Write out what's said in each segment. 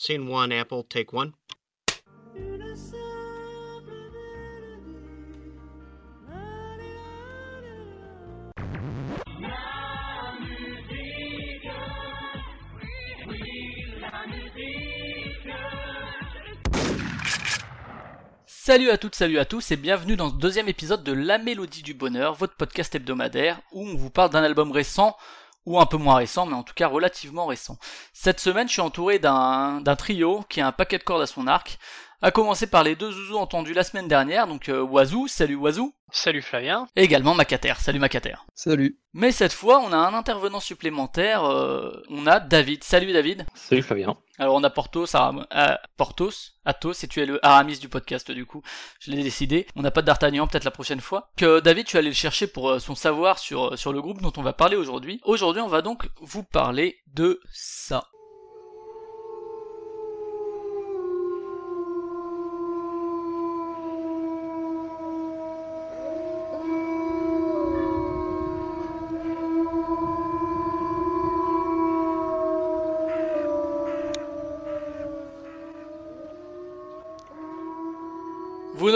Scene one, Apple, take one. Salut à toutes, salut à tous et bienvenue dans ce deuxième épisode de La Mélodie du Bonheur, votre podcast hebdomadaire où on vous parle d'un album récent ou un peu moins récent, mais en tout cas relativement récent. Cette semaine, je suis entouré d'un trio qui a un paquet de cordes à son arc, à commencer par les deux zouzous entendus la semaine dernière, donc euh, Wazoo, salut Wazoo, Salut Flavien. et également Macater, salut Macater. Salut. Mais cette fois, on a un intervenant supplémentaire, euh, on a David, salut David. Salut Flavien. Alors on a Portos, Aram- euh, Portos, Athos, et tu es le Aramis du podcast du coup. Je l'ai décidé. On n'a pas de D'Artagnan, peut-être la prochaine fois. Que David, tu allais le chercher pour euh, son savoir sur, sur le groupe dont on va parler aujourd'hui. Aujourd'hui, on va donc vous parler de ça.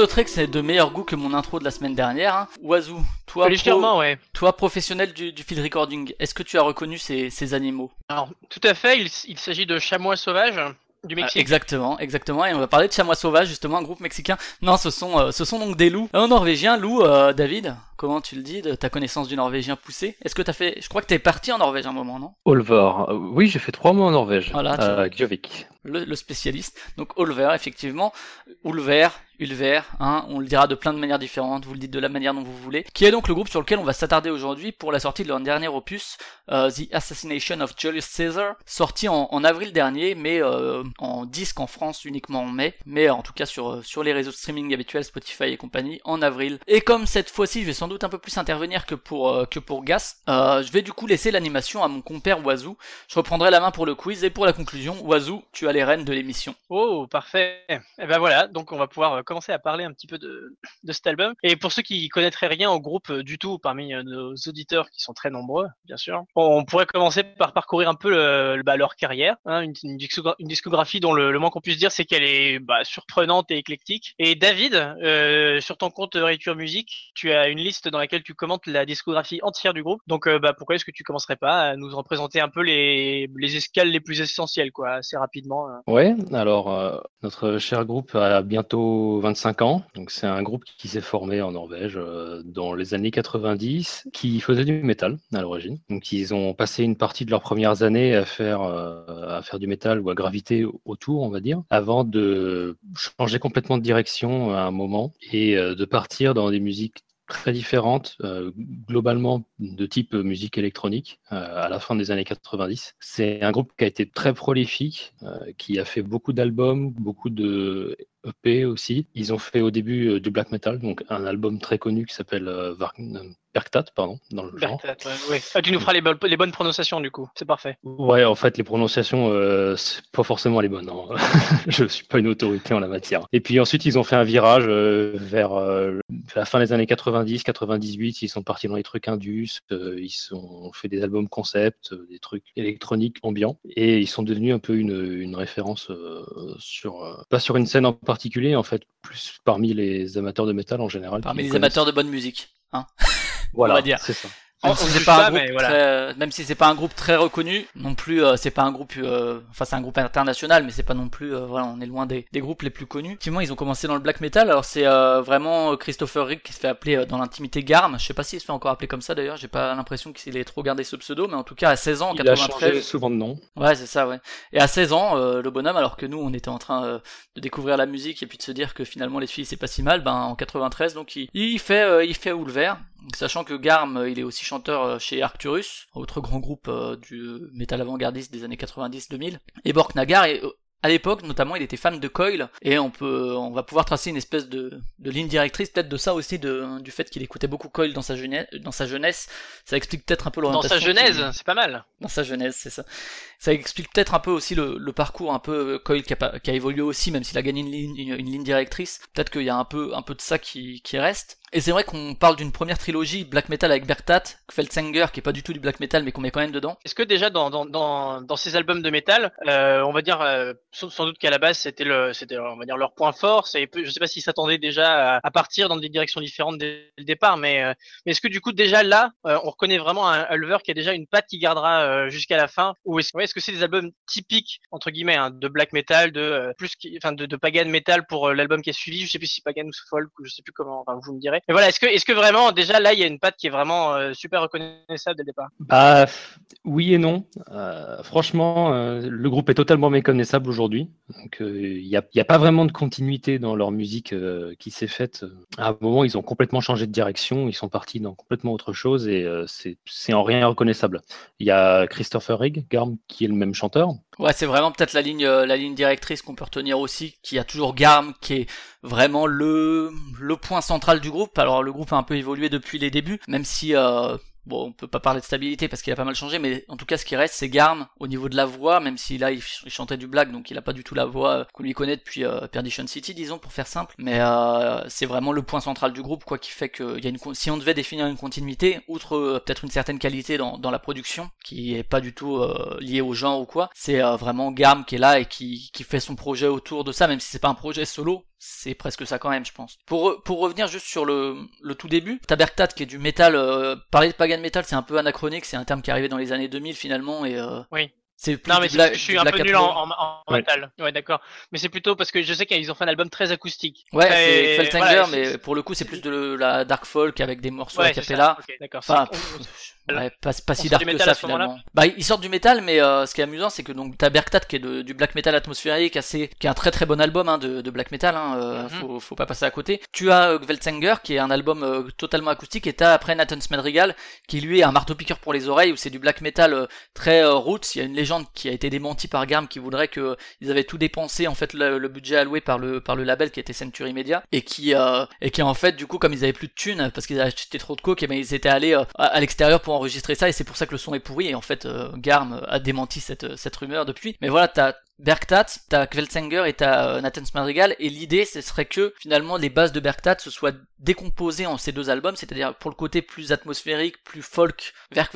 Noterez que c'est de meilleur goût que mon intro de la semaine dernière. Hein. Oiseau, toi, pro- Légèrement, ouais. toi professionnel du, du field recording, est-ce que tu as reconnu ces, ces animaux? Alors, tout à fait, il, il s'agit de chamois sauvages du Mexique. exactement, exactement. Et on va parler de chamois sauvages, justement, un groupe mexicain. Non, ce sont, euh, ce sont donc des loups. Un norvégien, loup, euh, David, comment tu le dis, de ta connaissance du norvégien poussé Est-ce que t'as fait... Je crois que t'es parti en Norvège un moment, non? Olvar. Euh, oui, j'ai fait trois mois en Norvège. Voilà, tu. Gjøvik. le, le spécialiste. Donc Olver, effectivement. Ulver, Ulver, hein, on le dira de plein de manières différentes, vous le dites de la manière dont vous voulez. Qui est donc le groupe sur lequel on va s'attarder aujourd'hui pour la sortie de leur dernier opus, euh, The Assassination of Julius Caesar, sorti en, en avril dernier, mais euh, en disque en France uniquement en mai, mais en tout cas sur, sur les réseaux de streaming habituels, Spotify et compagnie, en avril. Et comme cette fois-ci je vais sans doute un peu plus intervenir que pour, euh, que pour Gas, euh, je vais du coup laisser l'animation à mon compère Wazoo. Je reprendrai la main pour le quiz et pour la conclusion, Wazoo, tu as les rênes de l'émission. Oh, parfait. Et ben voilà, donc on va pouvoir euh, commencer à parler un petit peu de, de cet album. Et pour ceux qui connaîtraient rien au groupe du tout, parmi nos auditeurs qui sont très nombreux, bien sûr, on pourrait commencer par parcourir un peu le- bah, leur carrière, hein, une, une discogra- une discographie dont le, moins qu'on puisse dire c'est qu'elle est bah, surprenante et éclectique. Et David, sur ton compte Réture Musique, tu as une liste dans laquelle tu commentes la discographie entière du groupe. Donc euh, bah, pourquoi est-ce que tu commencerais pas à nous représenter un peu les, les escales les plus essentielles, quoi, assez rapidement euh. Ouais, alors euh, notre cher groupe a bientôt 25 ans. Donc c'est un groupe qui s'est formé en Norvège euh, dans les années 90, qui faisait du métal à l'origine. Donc ils ont passé une partie de leurs premières années à faire à faire du métal ou à graviter autour, on va dire, avant de changer complètement de direction à un moment et de partir dans des musiques très différentes, euh, globalement de type musique électronique, euh, à la fin des années 90. C'est un groupe qui a été très prolifique, euh, qui a fait beaucoup d'albums, beaucoup de EP aussi. Ils ont fait au début euh, du black metal, donc un album très connu qui s'appelle euh, Var- euh, Bergtat, pardon, dans le genre. Bertat, ouais, ouais. Ah, tu nous feras les, bonnes- les bonnes prononciations du coup, c'est parfait. Ouais, en fait, les prononciations, euh, c'est pas forcément les bonnes. hein. Je suis pas une autorité en la matière. Et puis ensuite, ils ont fait un virage euh, vers euh, la fin des années 90, 98. Ils sont partis dans les trucs indus. euh, ils sont ont fait des albums concept, euh, des trucs électroniques ambiants. Et ils sont devenus un peu une, une référence euh, sur, euh, pas sur une scène en particulier, en fait, plus parmi les amateurs de métal en général. Parmi les connaissent. amateurs de bonne musique. Hein voilà, c'est ça. Même si c'est pas, voilà. si c'est pas un groupe très reconnu, non plus, euh, c'est pas un groupe, euh, enfin c'est un groupe international, mais c'est pas non plus, euh, voilà, on est loin des, des groupes les plus connus. Effectivement, ils ont commencé dans le black metal. Alors c'est euh, vraiment Christopher Rick qui se fait appeler euh, dans l'intimité Garm. Je sais pas s'il se fait encore appeler comme ça d'ailleurs. J'ai pas l'impression qu'il ait trop gardé ce pseudo, mais en tout cas à 16 ans, en Il a 93. changé souvent de nom. Ouais, c'est ça, ouais. Et à 16 ans, euh, le bonhomme, alors que nous, on était en train euh, de découvrir la musique et puis de se dire que finalement les filles c'est pas si mal, ben en 93, donc il, il fait, euh, il fait Oulver, sachant que Garm, euh, il est aussi chanteur euh, chez Arcturus, autre grand groupe euh, du métal avant-gardiste des années 90-2000, et Borknagar, euh, à l'époque, notamment, il était fan de Coil, et on peut, on va pouvoir tracer une espèce de, de ligne directrice, peut-être de ça aussi, de, du fait qu'il écoutait beaucoup Coil dans sa jeunesse, dans sa jeunesse. Ça explique peut-être un peu Dans l'orientation. sa genèse, c'est pas mal. dans sa jeunesse, c'est ça. Ça explique peut-être un peu aussi le, le parcours un peu Coil qui a, pas- qui a évolué aussi, même s'il a gagné une ligne, une, une ligne directrice. Peut-être qu'il y a un peu, un peu de ça qui, qui reste. Et c'est vrai qu'on parle d'une première trilogie black metal avec Bertat, Feldsanger qui est pas du tout du black metal mais qu'on met quand même dedans. Est-ce que déjà dans, ces albums de métal, euh, on va dire euh, sans, doute qu'à la base c'était leur point fort, c'est je sais pas s'ils s'attendaient déjà à, partir dans des directions différentes dès le départ, mais, euh, est-ce que du coup déjà là euh, on reconnaît vraiment un Ulver qui a déjà une patte qui gardera jusqu'à la fin? Ou est-ce est -ce que c'est des albums typiques entre guillemets hein, de black metal, de plus enfin de, de pagan metal pour l'album qui a suivi, je sais plus si pagan ou folk je sais plus comment, enfin vous me direz. Mais voilà, est-ce que vraiment déjà là il y a une patte qui est vraiment super reconnaissable dès le départ? Bah oui et non. Euh, franchement, euh, le groupe est totalement méconnaissable aujourd'hui. Il euh, n'y a, a, pas vraiment de continuité dans leur musique euh, qui s'est faite. À un moment, ils ont complètement changé de direction. Ils sont partis dans complètement autre chose et euh, c'est en rien reconnaissable. Il y a Christopher Rigg, Garm, qui est le même chanteur. Ouais, c'est vraiment peut-être la ligne, la ligne directrice qu'on peut retenir aussi, qui a toujours Garm, qui est vraiment le, le point central du groupe. Alors, le groupe a un peu évolué depuis les débuts, même si Bon, on peut pas parler de stabilité parce qu'il a pas mal changé, mais en tout cas, ce qui reste, c'est Garm au niveau de la voix, même si là, il, chantait du black, donc il a pas du tout la voix euh, qu'on lui connaît depuis euh, Perdition City, disons, pour faire simple. Mais euh, c'est vraiment le point central du groupe, quoi, qui fait que y a une, si on devait définir une continuité, outre euh, peut-être une certaine qualité dans, dans, la production, qui est pas du tout liée au genre ou quoi, c'est vraiment Garm qui est là et qui, qui fait son projet autour de ça, même si c'est pas un projet solo, c'est presque ça quand même, je pense. Pour, pour revenir juste sur le, le tout début, Tabertat qui est du métal, euh, parler de pagan metal c'est un peu anachronique, c'est un terme qui est arrivé dans les années 2000 finalement et euh, oui. C'est non, mais je suis un peu nul en, en, en ouais. métal. Ouais, d'accord. Mais c'est plutôt parce que je sais qu'ils ont fait un album très acoustique. Ouais, c'est Feltanger, voilà, mais pour le coup, c'est plus de la dark folk avec des morceaux ouais, à cappella. Okay, d'accord. Enfin, ouais, pas, pas si dark que ça finalement. Bah, ils sortent du métal, mais euh, ce qui est amusant, c'est que donc t'as Bergtat qui est de, du black metal atmosphérique, assez, qui est un très très bon album hein, de, de black metal. Hein, euh, mm -hmm. faut, faut pas passer à côté. Tu as euh, qui est un album euh, totalement acoustique, et t'as après Nathan Smedrigal qui lui est un marteau piqueur pour les oreilles, où c'est du black metal euh, très roots. Il y a une légende qui a été démontrée par Garm qui voudrait que ils avaient tout dépensé en fait le, budget alloué par le par le label qui était Century Media et qui euh, et qui en fait du coup comme ils avaient plus de thunes parce qu'ils avaient acheté trop de coke et ben ils étaient allés euh, à, à l'extérieur pour enregistrer ça et c'est pour ça que le son est pourri et en fait euh, Garm a démenti cette cette rumeur depuis. Mais voilà t'as Bergtat, t'as Kveltsanger et t'as euh, Nathan Madrigal, et l'idée ce serait que finalement les bases de Bergtat se soient décomposées en ces deux albums, c'est-à-dire pour le côté plus atmosphérique, plus folk vers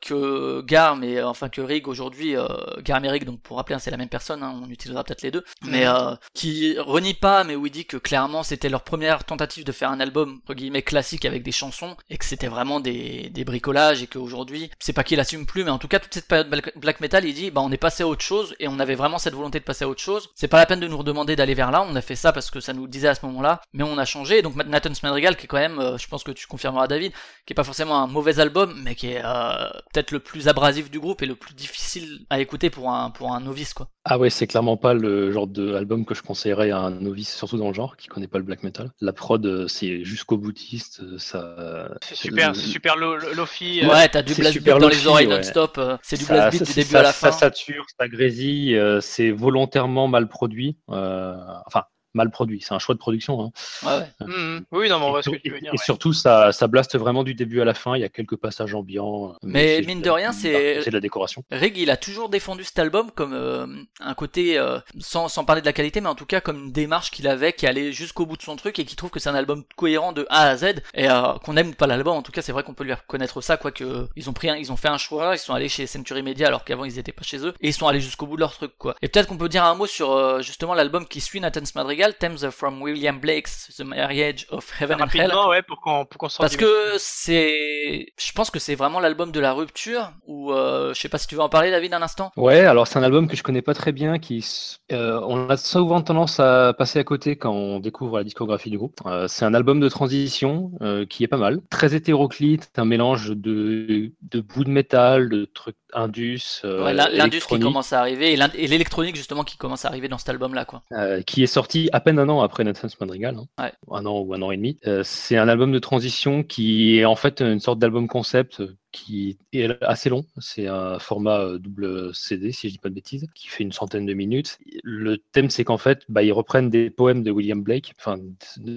que Garm et enfin que Rig aujourd'hui, euh, Garm et Rig, donc pour rappeler hein, c'est la même personne, hein, on utilisera peut-être les deux, mais euh, qui renie pas, mais où il dit que clairement c'était leur première tentative de faire un album entre guillemets classique avec des chansons, et que c'était vraiment des, des bricolages, et qu'aujourd'hui, c'est pas qu'il assume plus, mais en tout cas toute cette période black metal, il dit bah on est passé à autre chose, et on avait vraiment cette volonté de passer à autre chose. C'est pas la peine de nous redemander d'aller vers là, on a fait ça parce que ça nous disait à ce moment-là, mais on a changé. Donc Nathan Smedrigal, qui est quand même, euh, je pense que tu confirmeras David, qui est pas forcément un mauvais album, mais qui est euh, peut-être le plus abrasif du groupe et le plus difficile à écouter pour un, pour un novice, quoi. Ah ouais, c'est clairement pas le genre d'album que je conseillerais à un novice, surtout dans le genre, qui connaît pas le black metal. La prod, euh, c'est jusqu'au boutiste, ça. C'est super, c'est super lofi. Ouais, t'as du blast beat dans les oreilles ouais. non-stop. C'est du blast beat du début ça, à la fin. Ça sature, ça grésille, c'est volontairement mal produit. Euh, enfin, mal produit. C'est un choix de production. Hein. Ouais, ouais. Mmh, oui, non, mais on voit ce que tu veux dire. Et ouais. surtout, ça, ça blaste vraiment du début à la fin. Il y a quelques passages ambiants. Mais, mais mine de rien, c'est. C'est de la décoration. Rig, il a toujours défendu cet album comme euh, un côté, euh, sans, sans parler de la qualité, mais en tout cas comme une démarche qu'il avait, qui allait jusqu'au bout de son truc et qui trouve que c'est un album cohérent de A à Z. Et euh, qu'on aime ou pas l'album, en tout cas, c'est vrai qu'on peut lui reconnaître ça, quoi que ils ont pris, un, ils ont fait un choix, ils sont allés chez Century Media alors qu'avant ils étaient pas chez eux, et ils sont allés jusqu'au bout de leur truc, quoi. Et peut-être qu'on peut dire un mot sur euh, justement l'album qui suit Nathan's Madrigal, Thames from William Blake's The Marriage of Heaven and Hell. ouais, pour qu'on pour qu'on Parce que c'est, je pense que c'est vraiment l'album de la rupture. Ou euh, je sais pas si tu veux en parler, David, un instant. Ouais, alors c'est un album que je connais pas très bien, qui euh, on a souvent tendance à passer à côté quand on découvre la discographie du groupe. Euh, c'est un album de transition euh, qui est pas mal, très hétéroclite, un mélange de de bout de métal, de trucs indus. Euh, ouais, L'indus qui commence à arriver et l'électronique justement qui commence à arriver dans cet album-là, quoi. Euh, qui est sorti à peine un an après Nathan's Madrigal, hein. ouais. un an ou un an et demi. Euh, c'est un album de transition qui est en fait une sorte d'album concept qui est assez long. C'est un format euh, double CD, si je dis pas de bêtises, qui fait une centaine de minutes. Le thème, c'est qu'en fait, bah, ils reprennent des poèmes de William Blake, enfin,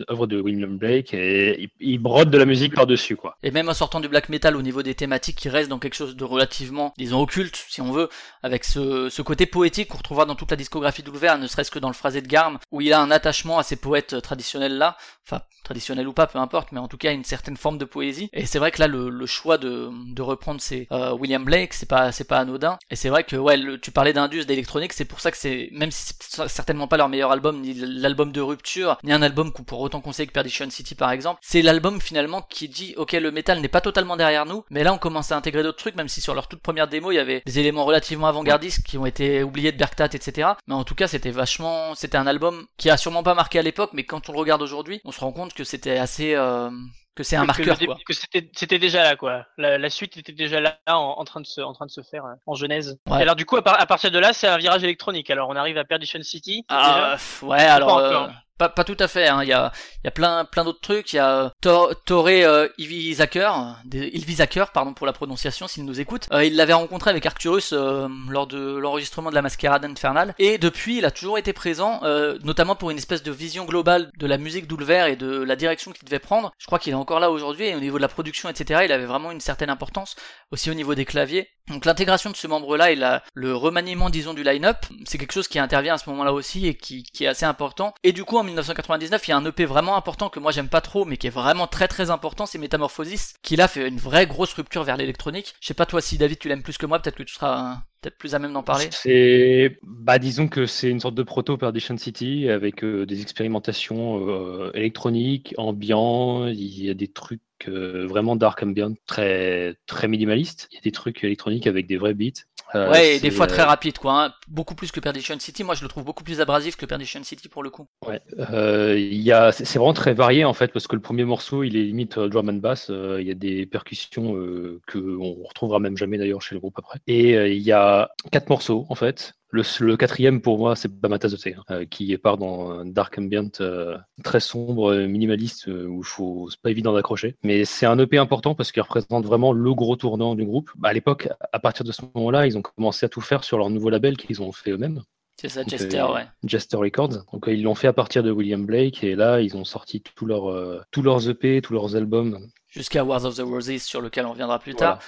œuvres de William Blake, et ils, brodent de la musique par-dessus, quoi. Et même en sortant du black metal au niveau des thématiques, qui reste dans quelque chose de relativement, disons, occulte, si on veut, avec ce, ce côté poétique qu'on retrouvera dans toute la discographie d'Ulver, ne serait-ce que dans le phrasé de Garm, où il a un attachement à ces poètes traditionnels-là, enfin, traditionnels ou pas, peu importe, mais en tout cas une certaine forme de poésie. Et c'est vrai que là, le choix de, de reprendre c'est euh, William Blake, c'est pas c'est pas anodin. Et c'est vrai que ouais, tu parlais d'Indus, d'électronique, c'est pour ça que c'est même si c'est certainement pas leur meilleur album, ni l'album de rupture, ni un album qu'on pourrait autant conseiller que Perdition City par exemple, c'est l'album finalement qui dit ok le métal n'est pas totalement derrière nous, mais là on commence à intégrer d'autres trucs, même si sur leur toute première démo il y avait des éléments relativement avant-gardistes qui ont été oubliés de Berktat, etc. Mais en tout cas c'était vachement, c'était un album qui a sûrement pas marqué à l'époque, mais quand on le regarde aujourd'hui, on se rend compte que c'était assez euh, que c'est un marqueur que, quoi. Que c'était déjà là quoi. La, suite était déjà là en, train de se en train de se faire euh, en genèse. Et alors du coup à, partir de là c'est un virage électronique. Alors on arrive à Perdition City. Ah, ouais alors pas, tout à fait. Hein. Il y a, plein, d'autres trucs. Il y a Tor Toré euh, Ilvisaker, pardon pour la prononciation, s'il nous écoute. Euh, il l'avait rencontré avec Arcturus euh, lors de l'enregistrement de la Mascarade Infernale. Et depuis, il a toujours été présent, euh, notamment pour une espèce de vision globale de la musique d'Ulver et de la direction qu'il devait prendre. Je crois qu'il est encore là aujourd'hui. Et au niveau de la production, etc., il avait vraiment une certaine importance. Aussi au niveau des claviers. Donc l'intégration de ce membre-là et le remaniement, disons, du line-up, c'est quelque chose qui intervient à ce moment-là aussi et qui, qui est assez important. Et du coup, en 1999, il y a un EP vraiment important que moi j'aime pas trop, mais qui est vraiment très très important, c'est Metamorphosis, qui là fait une vraie grosse rupture vers l'électronique. Je sais pas toi si David tu l'aimes plus que moi, peut-être que tu seras peut-être plus à même d'en parler. C'est, bah disons que c'est une sorte de proto Perdition City avec euh, des expérimentations euh, électroniques, ambiants, il y a des trucs euh, vraiment dark ambient, très très minimaliste. Il y a des trucs électroniques avec des vrais beats. Euh, ouais, et des fois très euh, rapide, quoi. Hein. Beaucoup plus que Perdition City. Moi, je le trouve beaucoup plus abrasif que Perdition City pour le coup. Ouais. Euh, y a... C'est vraiment très varié en fait, parce que le premier morceau, il est limite drum and bass. Il y a des percussions que on retrouvera même jamais d'ailleurs chez le groupe après. Et il y a quatre morceaux en fait. Le, quatrième, pour moi, c'est pas ma tasse de thé, hein, qui part dans un dark ambient très sombre, minimaliste, où faut, c'est pas évident d'accrocher. Mais c'est un EP important parce qu'il représente vraiment le gros tournant du groupe. Bah, à l'époque, à partir de ce moment-là, ils ont commencé à tout faire sur leur nouveau label qu'ils ont fait eux-mêmes. C'est ça, Jester, euh, ouais. Jester Records. Donc euh, ils l'ont fait à partir de William Blake et là ils ont sorti tous leurs euh, tous leurs EP, tous leurs albums. Jusqu'à Wars of the Roses sur lequel on viendra plus tard.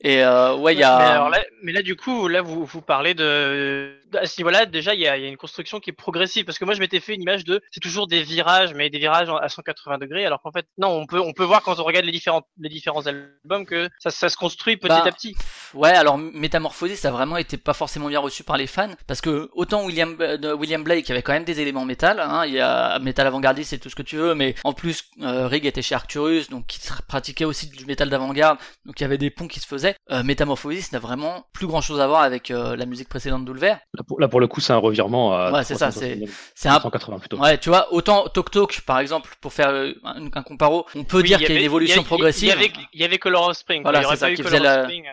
Et euh, ouais, il y a. Mais, alors là, mais là, du coup, là, vous, vous parlez de. À ce niveau-là, déjà, il y, a, y a une construction qui est progressive. Parce que moi, je m'étais fait une image de. C'est toujours des virages, mais des virages à 180 degrés. Alors qu'en fait, non, on peut, on peut voir quand on regarde les différents, les différents albums que ça, ça se construit petit bah, à petit. Ouais, alors Métamorphosis, ça a vraiment été pas forcément bien reçu par les fans. Parce que autant William, euh, William Blake avait quand même des éléments métal. Hein, il y a métal avant-gardiste et tout ce que tu veux. Mais en plus, euh, Rig était chez Arcturus, donc qui pratiquait aussi du métal d'avant-garde. Donc il y avait des ponts qui se faisaient. Euh, Métamorphosis n'a vraiment plus grand chose à voir avec euh, la musique précédente d'Ulver. Là pour, là pour, le coup, c'est un revirement à ouais, c'est ça, c'est c'est un 180 plutôt. Ouais, tu vois, autant Tok Tok par exemple pour faire euh, un, un, comparo, on peut dire qu'il y a une évolution progressive. Il y avait, il y avait Color of Spring. Voilà, c'est ça qui faisait la... Spring,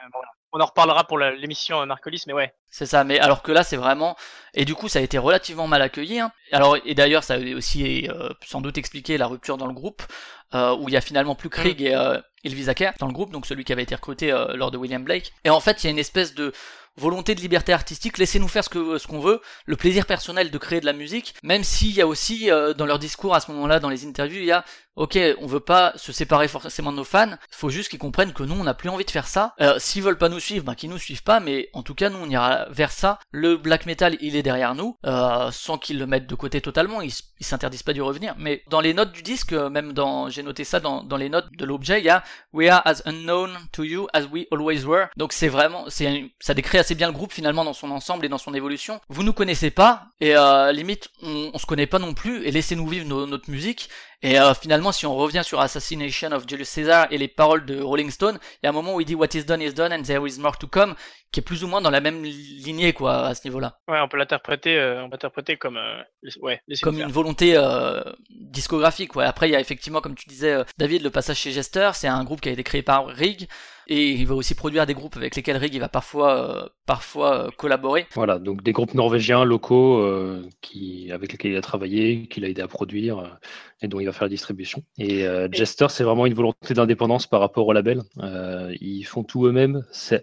on en reparlera pour l'émission Marcolis, mais ouais. C'est ça, mais alors que là, c'est vraiment. Et du coup, ça a été relativement mal accueilli. Hein. Alors, et d'ailleurs, ça a aussi euh, sans doute expliqué la rupture dans le groupe, euh, où il y a finalement plus Krieg et euh, Ilvisaker dans le groupe, donc celui qui avait été recruté euh, lors de William Blake. Et en fait, il y a une espèce de volonté de liberté artistique, laissez-nous faire ce que ce qu'on veut, le plaisir personnel de créer de la musique, même s'il y a aussi dans leur discours à ce moment-là, dans les interviews, il y a ok, on veut pas se séparer forcément de nos fans, faut juste qu'ils comprennent que nous on n'a plus envie de faire ça. Euh, S'ils veulent pas nous suivre, bah qu'ils nous suivent pas, mais en tout cas nous on ira vers ça. Le black metal il est derrière nous, euh, sans qu'ils le mettent de côté totalement, ils s'interdisent pas d'y revenir. Mais dans les notes du disque, euh, même dans, j'ai noté ça dans, dans les notes de l'objet, il y a We are as unknown to you as we always were. Donc c'est vraiment, c'est ça décrit assez bien le groupe finalement dans son ensemble et dans son évolution. Vous nous connaissez pas et euh, limite on, on se connaît pas non plus et laissez-nous vivre notre musique et euh, finalement, si on revient sur Assassination of Julius Caesar et les paroles de Rolling Stone, il y a un moment où il dit What is done is done and there is more to come, qui est plus ou moins dans la même lignée, quoi, à ce niveau-là. Ouais, on peut l'interpréter, euh, on peut l'interpréter comme, euh, ouais, comme une volonté discographique. Ouais. Après, il y a effectivement, comme tu disais, David, le passage chez Jester, c'est un groupe qui a été créé par Rig. Et il va aussi produire des groupes avec lesquels Rig il va parfois, parfois collaborer. Voilà, donc des groupes norvégiens locaux qui, avec lesquels il a travaillé, qu'il a aidé à produire et dont il va faire la distribution. Et Jester, c'est vraiment une volonté d'indépendance par rapport au label. ils font tout eux-mêmes. Ça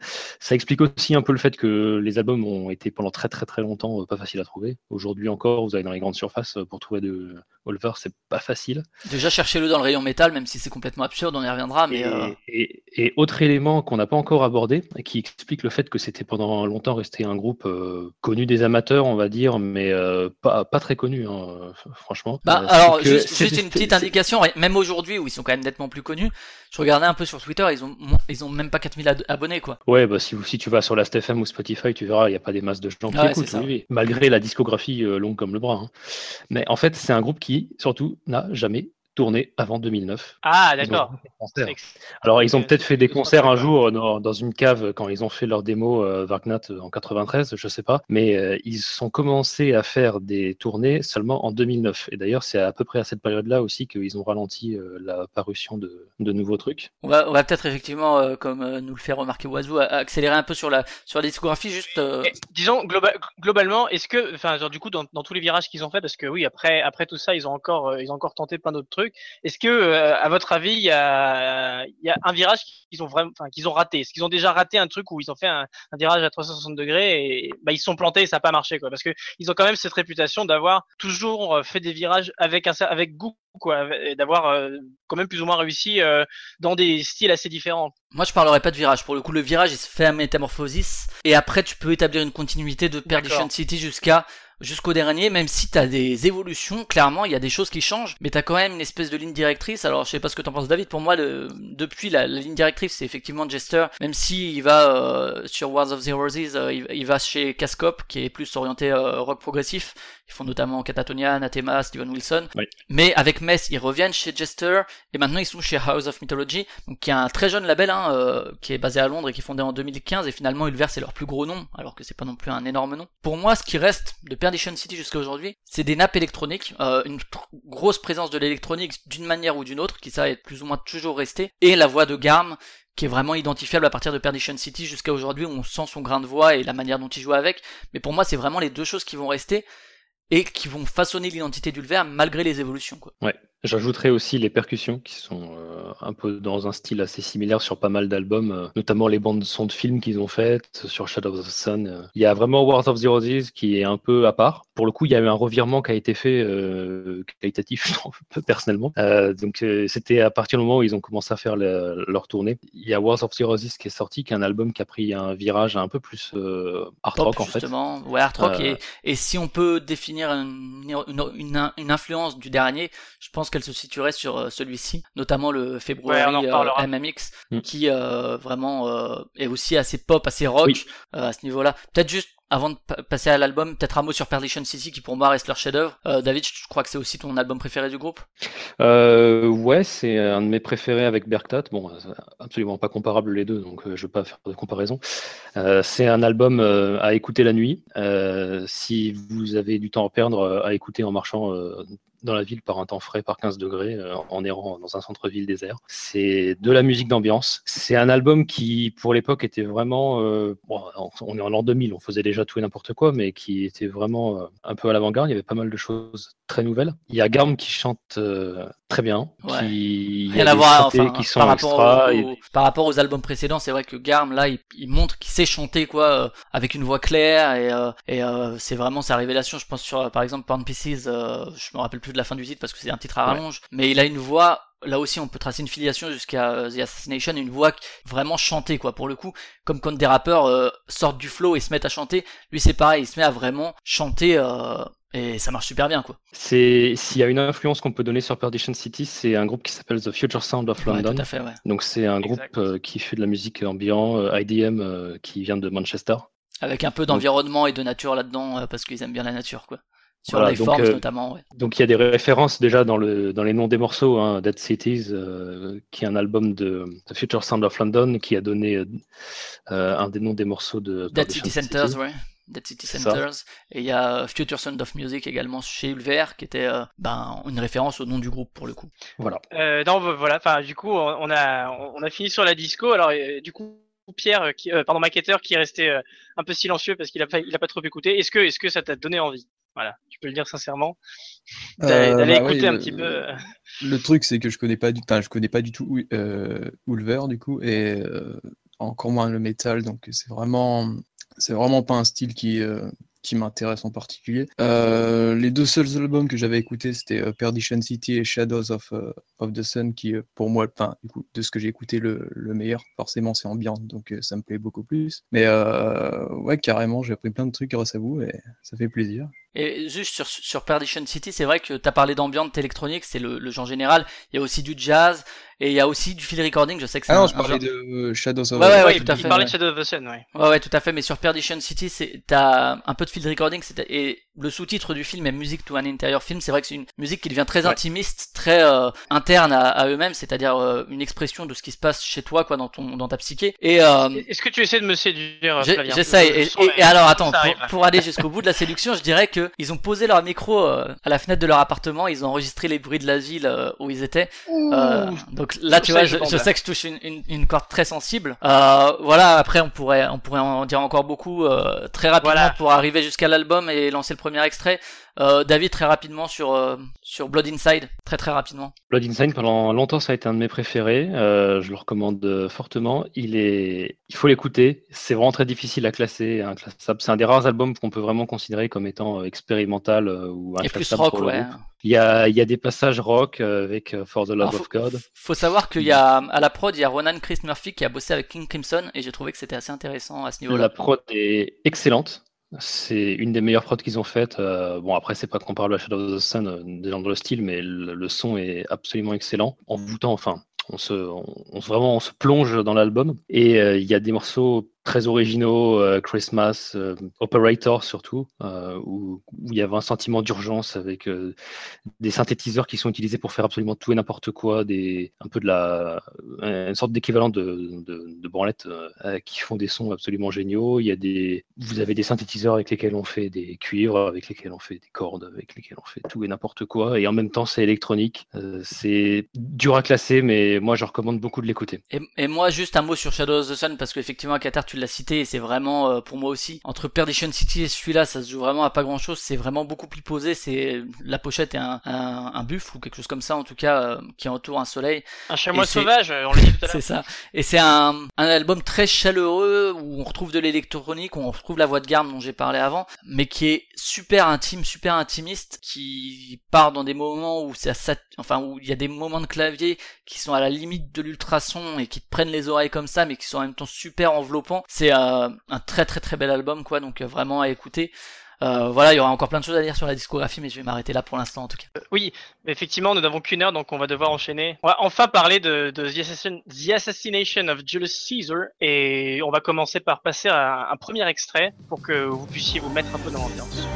explique aussi un peu le fait que les albums ont été pendant très très très longtemps pas faciles à trouver. Aujourd'hui encore, vous allez dans les grandes surfaces pour trouver de Oliver, c'est pas facile. Déjà, cherchez-le dans le rayon métal, même si c'est complètement absurde, on y reviendra. Mais et, euh, autre élément qu'on n'a pas encore abordé, qui explique le fait que c'était pendant longtemps resté un groupe euh, connu des amateurs, on va dire, mais euh, pas, pas très connu, hein, franchement. Bah, alors, juste, une petite indication, même aujourd'hui, où ils sont quand même nettement plus connus, je regardais un peu sur Twitter, ils ont, ils ont même pas 4000 abonnés, quoi. Ouais, bah, si, si tu vas sur Last.fm ou Spotify, tu verras, il n'y a pas des masses de gens qui écoutent, malgré la discographie longue comme le bras. Hein. Mais en fait, c'est un groupe qui surtout, n'a jamais tourné avant 2009. Ah, d'accord. Alors, ils ont peut-être fait des concerts un jour dans, une cave quand ils ont fait leur démo euh, euh en 93, je sais pas. Mais euh, ils ont commencé à faire des tournées seulement en 2009. Et d'ailleurs, c'est à peu près à cette période-là aussi qu'ils ont ralenti euh, la parution de, de, nouveaux trucs. On va, on va peut-être effectivement, comme nous le fait remarquer Oiseau, accélérer un peu sur la, sur la discographie. Juste, disons, globalement, est-ce que, enfin, genre, du coup, dans, dans tous les virages qu'ils ont fait, parce que oui, après, après tout ça, ils ont encore, ils ont encore tenté plein d'autres trucs est-ce que, euh, à votre avis, il y a, un virage qu'ils ont vraiment, enfin, qu'ils ont raté? Est-ce qu'ils ont déjà raté un truc où ils ont fait un, virage à 360 degrés et bah, ils se sont plantés et ça n'a pas marché, quoi? Parce que ils ont quand même cette réputation d'avoir toujours euh, fait des virages avec un, avec goût, quoi, et d'avoir euh, quand même plus ou moins réussi dans des styles assez différents. Moi, je parlerai pas de virage. Pour le coup, le virage, il se fait à métamorphosis. Et après, tu peux établir une continuité de Perdition City jusqu'à jusqu'au dernier, même si t'as des évolutions, clairement, il y a des choses qui changent, mais t'as quand même une espèce de ligne directrice. Alors, je sais pas ce que t'en penses, David. Pour moi, depuis la, ligne directrice, c'est effectivement Jester. Même si il va euh, sur Wars of the Roses, euh, il, va chez Cascop, qui est plus orienté euh, rock progressif. Ils font notamment Catatonia, Anathema, Steven Wilson. Mais avec Mess, ils reviennent chez Jester, et maintenant ils sont chez House of Mythology, donc qui est un très jeune label, hein, qui est basé à Londres et qui est fondé en 2015, et finalement Ulver c'est leur plus gros nom, alors que c'est pas non plus un énorme nom. Pour moi, ce qui reste de City jusqu'à aujourd'hui, c'est des nappes électroniques, euh, une grosse présence de l'électronique d'une manière ou d'une autre, qui ça est plus ou moins toujours resté, et la voix de Garm, qui est vraiment identifiable à partir de Perdition City jusqu'à aujourd'hui, où on sent son grain de voix et la manière dont il joue avec. Mais pour moi, c'est vraiment les deux choses qui vont rester et qui vont façonner l'identité d'Ulver malgré les évolutions. Quoi. Ouais, J'ajouterais aussi les percussions qui sont euh, un peu dans un style assez similaire sur pas mal d'albums, euh, notamment les bandes son de films qu'ils ont faites sur Shadow of the Sun. Euh. Il y a vraiment Wars of the Roses qui est un peu à part. Pour le coup, il y a eu un revirement qui a été fait qualitatif, personnellement. donc c'était à partir du moment où ils ont commencé à faire leur tournée. Il y a Wars of the Roses qui est sorti, qui est un album qui a pris un virage un peu plus art rock en fait. Justement, ouais, art rock. Et, et, si on peut définir une, une, une influence du dernier, je pense qu'elle se situerait sur euh, celui-ci, notamment le février euh, MMX, mm. qui euh, vraiment est aussi assez pop, assez rock à ce niveau-là. Peut-être juste avant de passer à l'album, peut-être un mot sur Perdition City qui pour moi reste leur chef-d'œuvre. David, je crois que c'est aussi ton album préféré du groupe? ouais, c'est un de mes préférés avec Bergtat. Bon, absolument pas comparable les deux, donc je je vais pas faire de comparaison. c'est un album à écouter la nuit. si vous avez du temps à perdre, à écouter en marchant dans la ville par un temps frais, par 15 degrés, euh, en errant dans un centre-ville désert. C'est de la musique d'ambiance. C'est un album qui, pour l'époque, était vraiment. Euh, on est en l'an 2000, on faisait déjà tout et n'importe quoi, mais qui était vraiment euh, un peu à l'avant-garde. Il y avait pas mal de choses très nouvelles. Il y a Garm qui chante très bien, qui, Rien à voir, qui sont par, rapport par rapport aux albums précédents, c'est vrai que Garm, là, il, montre qu'il sait chanter, quoi, avec une voix claire, et, et c'est vraiment sa révélation. Je pense sur, par exemple, Porn Pieces, je me rappelle plus de la fin du titre parce que c'est un titre à rallonge, mais il a une voix là aussi on peut tracer une filiation jusqu'à euh, The Assassination, une voix vraiment chantée quoi pour le coup, comme quand des rappeurs euh, sortent du flow et se mettent à chanter, lui c'est pareil, il se met à vraiment chanter euh, et ça marche super bien quoi. C'est s'il y a une influence qu'on peut donner sur Perdition City, c'est un groupe qui s'appelle The Future Sound of London. tout à fait, ouais. Donc c'est un groupe qui fait de la musique ambiant, IDM qui vient de Manchester. Avec un peu d'environnement et de nature là-dedans parce qu'ils aiment bien la nature quoi. Sur les donc, euh, notamment. Donc il y a des références déjà dans, le, dans les noms des morceaux. Hein, Dead Cities, euh, qui est un album de The Future Sound of London, qui a donné euh, un des noms des morceaux de Dead City Centers, ouais. Dead City ça. Centers. Et il y a Future Sound of Music également chez Ulver, qui était euh, ben, une référence au nom du groupe pour le coup. Voilà. Euh, non, voilà. Enfin, du coup, on a on a fini sur la disco. Alors, euh, du coup, Pierre, qui, euh, pardon, Maquetteur, qui est resté euh, un peu silencieux parce qu'il a pas il a pas trop écouté. Est-ce que est-ce que ça t'a donné envie? Voilà, tu peux le dire sincèrement. D'aller Euh, d'aller bah écouter un le- petit peu. Le truc, c'est que je connais pas du, enfin, je connais pas du tout euh, Ulver du coup, et euh, encore moins le métal, donc c'est vraiment, c'est vraiment pas un style qui, euh, qui m'intéresse en particulier. Euh, les deux seuls albums que j'avais écoutés, c'était euh, Perdition City et Shadows of, euh, of the Sun, qui pour moi, enfin, de ce que j'ai écouté, le, le meilleur, forcément, c'est ambiant, donc ça me plaît beaucoup plus. Mais ouais, carrément, j'ai appris plein de trucs grâce à vous, et ça fait plaisir. Et juste sur, Perdition City, c'est vrai que tu as parlé d'ambiance électronique, c'est le genre général. Il y a aussi du jazz et il y a aussi du field recording. Je sais que c'est Ah un- non, je parlais de Shadows of Ouais, ouais, the ouais, il- tout à il fait, parlait ouais. de Shadow of the Sun, ouais. Ouais, ouais, tout à fait. Mais sur Perdition City, c'est t'as un peu de field recording, c'est et le sous-titre du film est Music to an Interior Film. C'est vrai que c'est une musique qui devient très Ouais. intimiste, très euh, interne à, à eux-mêmes, c'est-à-dire euh, une expression de ce qui se passe chez toi, quoi, dans ton dans ta psyché. Et euh, Est-ce que tu essaies de me séduire, J'essaye. Je- je Et, alors, attends, pour, pour aller jusqu'au bout de la séduction, je dirais que ils ont posé leur micro euh, à la fenêtre de leur appartement, ils ont enregistré les bruits de la ville euh, où ils étaient. Euh, donc là, tu vois, je, sais que je touche une, une, une corde très sensible. Euh, voilà, après, on pourrait, on pourrait en dire encore beaucoup euh, très rapidement Voilà. pour arriver jusqu'à l'album et lancer le premier extrait. Euh, David, très rapidement sur euh, sur Blood Inside, très très rapidement. Blood Inside, pendant longtemps, ça a été un de mes préférés. Euh, je le recommande fortement. Il est, il faut l'écouter. C'est vraiment très difficile à classer, inclassable. C'est un des rares albums qu'on peut vraiment considérer comme étant expérimental ou Et plus rock, ouais. Il y a, il y a des passages rock avec For the Love Ah, of God. Faut savoir qu'il y a à la prod, il y a Ronan Chris Murphy qui a bossé avec King Crimson et j'ai trouvé que c'était assez intéressant à ce niveau-là. La prod est excellente. C'est une des meilleures prods qu'ils ont faites. Euh, bon, après, c'est pas comparable à Shadow of the Sun euh, déjà dans le style, mais le, son est absolument excellent. Envoûtant, enfin, on se, on, vraiment, on se plonge dans l'album. Et euh, il y a des morceaux très originaux, euh, Christmas, euh, Operator surtout, euh, où, il y avait un sentiment d'urgence avec des synthétiseurs qui sont utilisés pour faire absolument tout et n'importe quoi, des, un peu de la, une sorte d'équivalent de, de, branlette qui font des sons absolument géniaux. Il y a des, vous avez des synthétiseurs avec lesquels on fait des cuivres, avec lesquels on fait des cordes, avec lesquels on fait tout et n'importe quoi. Et en même temps, c'est électronique. C'est dur à classer, mais moi, je recommande beaucoup de l'écouter. Et, moi, juste un mot sur Shadow of the Sun, parce qu'effectivement, Qatar, tu l'as cité, et c'est vraiment, euh, pour moi aussi, entre Perdition City et celui-là, ça se joue vraiment à pas grand chose, c'est vraiment beaucoup plus posé, c'est, la pochette est un, un, un buffle, ou quelque chose comme ça, en tout cas, euh, qui entoure un soleil, Un chamois Et sauvage, euh, on l'a dit tout à l'heure. c'est ça. Et c'est un, un album très chaleureux, où on retrouve de l'électronique, où on retrouve la voix de garde dont j'ai parlé avant, mais qui est super intime, super intimiste, qui part dans des moments où c'est à sat- enfin, où il y a des moments de clavier qui sont à la limite de l'ultrason et qui te prennent les oreilles comme ça, mais qui sont en même temps super enveloppants. C'est euh, un très très très bel album, quoi, donc euh, vraiment à écouter. Euh, voilà, il y aura encore plein de choses à dire sur la discographie, mais je vais m'arrêter là pour l'instant en tout cas. Oui, effectivement, nous n'avons qu'une heure, donc on va devoir enchaîner. On va enfin parler de, The, The Assassination of Julius Caesar, et on va commencer par passer à un premier extrait pour que vous puissiez vous mettre un peu dans l'ambiance.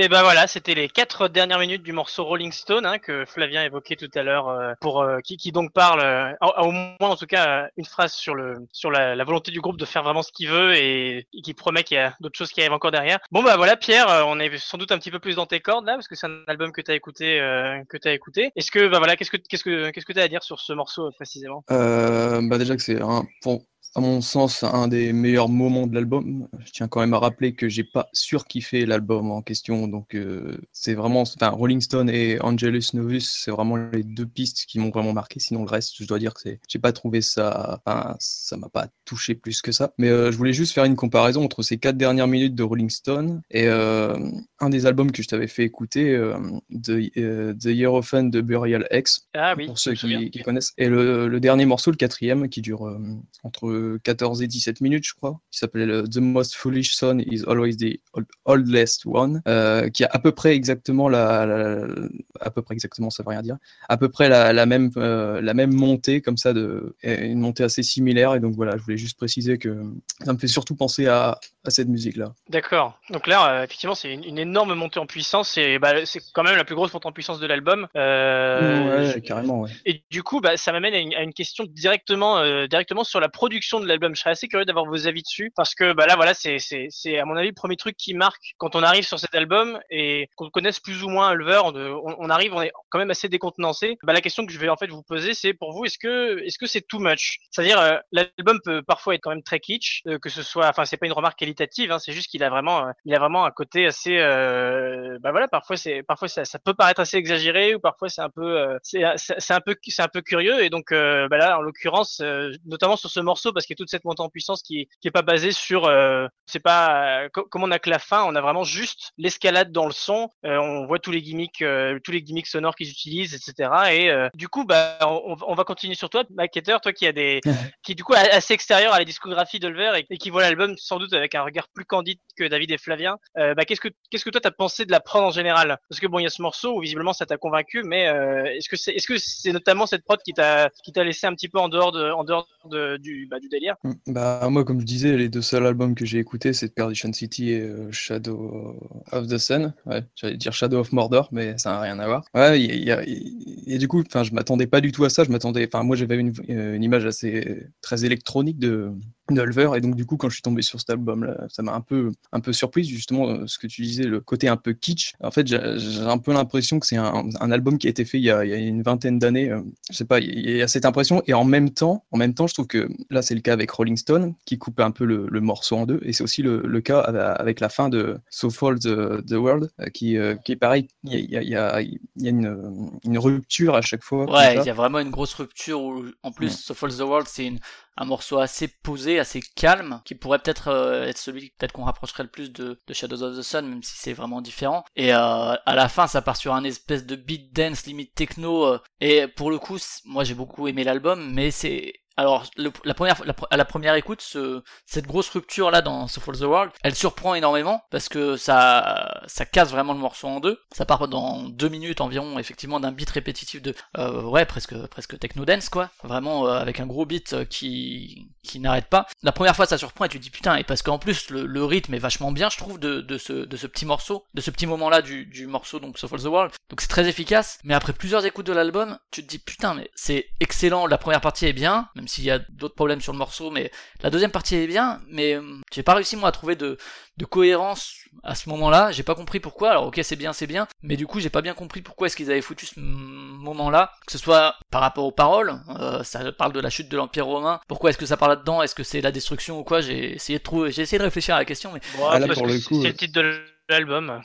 Et ben voilà, c'était les quatre dernières minutes du morceau Rolling Stone hein, que Flavien évoquait tout à l'heure, euh, pour euh, qui, qui donc parle, euh, au, moins en tout cas, une phrase sur le sur la, volonté du groupe de faire vraiment ce qu'il veut et, qui promet qu'il y a d'autres choses qui arrivent encore derrière. Bon bah voilà, Pierre, on est sans doute un petit peu plus dans tes cordes là, parce que c'est un album que t'as écouté, que t'as écouté. Est-ce que bah voilà, qu'est-ce que qu'est-ce que qu'est-ce que t'as à dire sur ce morceau précisément? Bah déjà que c'est un, pour, à mon sens un des meilleurs moments de l'album. Je tiens quand même à rappeler que j'ai pas surkiffé l'album en question, donc euh, c'est vraiment, enfin Rolling Stone et Angelus Novus, c'est vraiment les deux pistes qui m'ont vraiment marqué. Sinon le reste, je dois dire que c'est, j'ai pas trouvé ça, enfin ça m'a pas touché plus que ça. Mais euh, je voulais juste faire une comparaison entre ces quatre dernières minutes de Rolling Stone et euh, un des albums que je t'avais fait écouter, euh, The, Year of Fun de Burial X Ah oui, pour ceux qui, qui connaissent. Et le, le dernier morceau, le quatrième, qui dure euh, entre 14 et 17 minutes, je crois, qui s'appelle euh, The Most Foolish Son is Always the old- Oldest One, euh, qui a à peu près exactement la, la- à peu près exactement, ça veut rien dire, à peu près la, la même, euh, la même montée, comme ça, de, une montée assez similaire. Et donc voilà, je voulais juste préciser que ça me fait surtout penser à, à cette musique-là. D'accord. Donc là, euh, effectivement, c'est une, une énorme montée en puissance. Et bah, c'est quand même la plus grosse montée en puissance de l'album. Ouais, carrément, ouais. Et du coup, bah, ça m'amène à une, à une question directement, directement sur la production de l'album. Je serais assez curieux d'avoir vos avis dessus parce que bah, là, voilà, c'est, à mon avis le premier truc qui marque quand on arrive sur cet album et qu'on connaisse plus ou moins Ulver. On, on, arrive, on est quand même assez décontenancé. Bah, la question que je vais en fait vous poser, c'est pour vous, est-ce que, est-ce que c'est too much? C'est-à-dire, euh, l'album peut parfois être quand même très kitsch, euh, que ce soit, enfin, c'est pas une remarque qualitative, hein, c'est juste qu'il a vraiment, euh, a vraiment un côté assez, euh, bah voilà, parfois parfois ça, peut paraître assez exagéré ou parfois c'est un peu, c'est, un un peu curieux et donc, bah là, en l'occurrence, notamment sur ce morceau parce qu'il y a toute cette montée en puissance qui, qui est pas basée sur, euh, c'est pas, euh, co- comme on a que la fin, on a vraiment juste l'escalade dans le son, euh, on voit tous les gimmicks, euh, tous les gimmicks sonores qu'ils utilisent, etc. Et du coup, bah, on, on va continuer sur toi, Hatter, toi qui a des, qui du coup est assez extérieur à la discographie d'Olver et, et qui voit l'album sans doute avec un regard plus candide que David et Flavien. Bah, qu'est-ce que qu'est-ce que toi t'as pensé de la prod en général? Parce que bon, il y a ce morceau où visiblement ça t'a convaincu, mais est-ce que c'est est-ce que c'est notamment cette prod qui t'a qui t'a laissé un petit peu en dehors de en dehors de, du bah, du délire Mm. Bah, moi, comme je disais, les deux seuls albums que j'ai écoutés, c'est Perdition City et euh, Shadow of the Sun. Ouais, j'allais dire Shadow of Mordor, mais ça n'a rien à voir. Ouais, et du coup, je m'attendais pas du tout à ça. Je m'attendais, enfin, moi, j'avais une, euh, une image assez très électronique de d'Ulver, et donc du coup, quand je suis tombé sur cet album-là, ça m'a un peu, un peu surprise justement euh, ce que tu disais, le côté un peu kitsch. En fait, j'ai un peu l'impression que c'est un, un album qui a été fait il y a, il y a une vingtaine d'années. euh, Je sais pas, il y a cette impression, et en même temps, en même temps, je trouve que là, c'est le cas avec Rolling Stone, qui coupe un peu le, le morceau en deux, et c'est aussi le, le cas avec la fin de So Fall the, the World, euh, qui, euh, qui est pareil. Il y a, il y a- il y a- une, une rupture à chaque fois. Ouais, il y a vraiment une grosse rupture où, en plus, Ouais. So Falls the World, c'est une- un morceau assez posé, assez calme, qui pourrait peut-être euh, être celui peut-être qu'on rapprocherait le plus de, Shadows of the Sun, même si c'est vraiment différent. Et euh, à la fin, ça part sur un espèce de beat dance limite techno. euh, et pour le coup, moi j'ai beaucoup aimé l'album, mais c'est alors la première à la première écoute, ce, cette grosse rupture là dans So Falls the World, elle surprend énormément parce que ça ça casse vraiment le morceau en deux. Ça part dans deux minutes environ, effectivement, d'un beat répétitif de euh, ouais presque presque techno dance quoi, vraiment euh, avec un gros beat euh, qui qui n'arrête pas. La première fois ça surprend et tu te dis putain et parce qu'en plus le, le rythme est vachement bien je trouve de, de ce de ce petit morceau, de ce petit moment là du, du morceau donc So Falls the World. Donc c'est très efficace, mais après plusieurs écoutes de l'album, tu te dis putain mais c'est excellent. La première partie est bien, même s'il y a d'autres problèmes sur le morceau, mais la deuxième partie est bien, mais euh, j'ai pas réussi moi à trouver de de cohérence à ce moment-là. J'ai pas compris pourquoi. Alors ok c'est bien c'est bien, mais du coup j'ai pas bien compris pourquoi est-ce qu'ils avaient foutu ce moment-là, que ce soit par rapport aux paroles. euh, ça parle de la chute de l'Empire romain. Pourquoi est-ce que ça parle là-dedans? Est-ce que c'est la destruction ou quoi? J'ai essayé de trouver, j'ai essayé de réfléchir à la question, mais Bon, Ah, là, parce pour que le c'est coup, c'est le titre de l'album.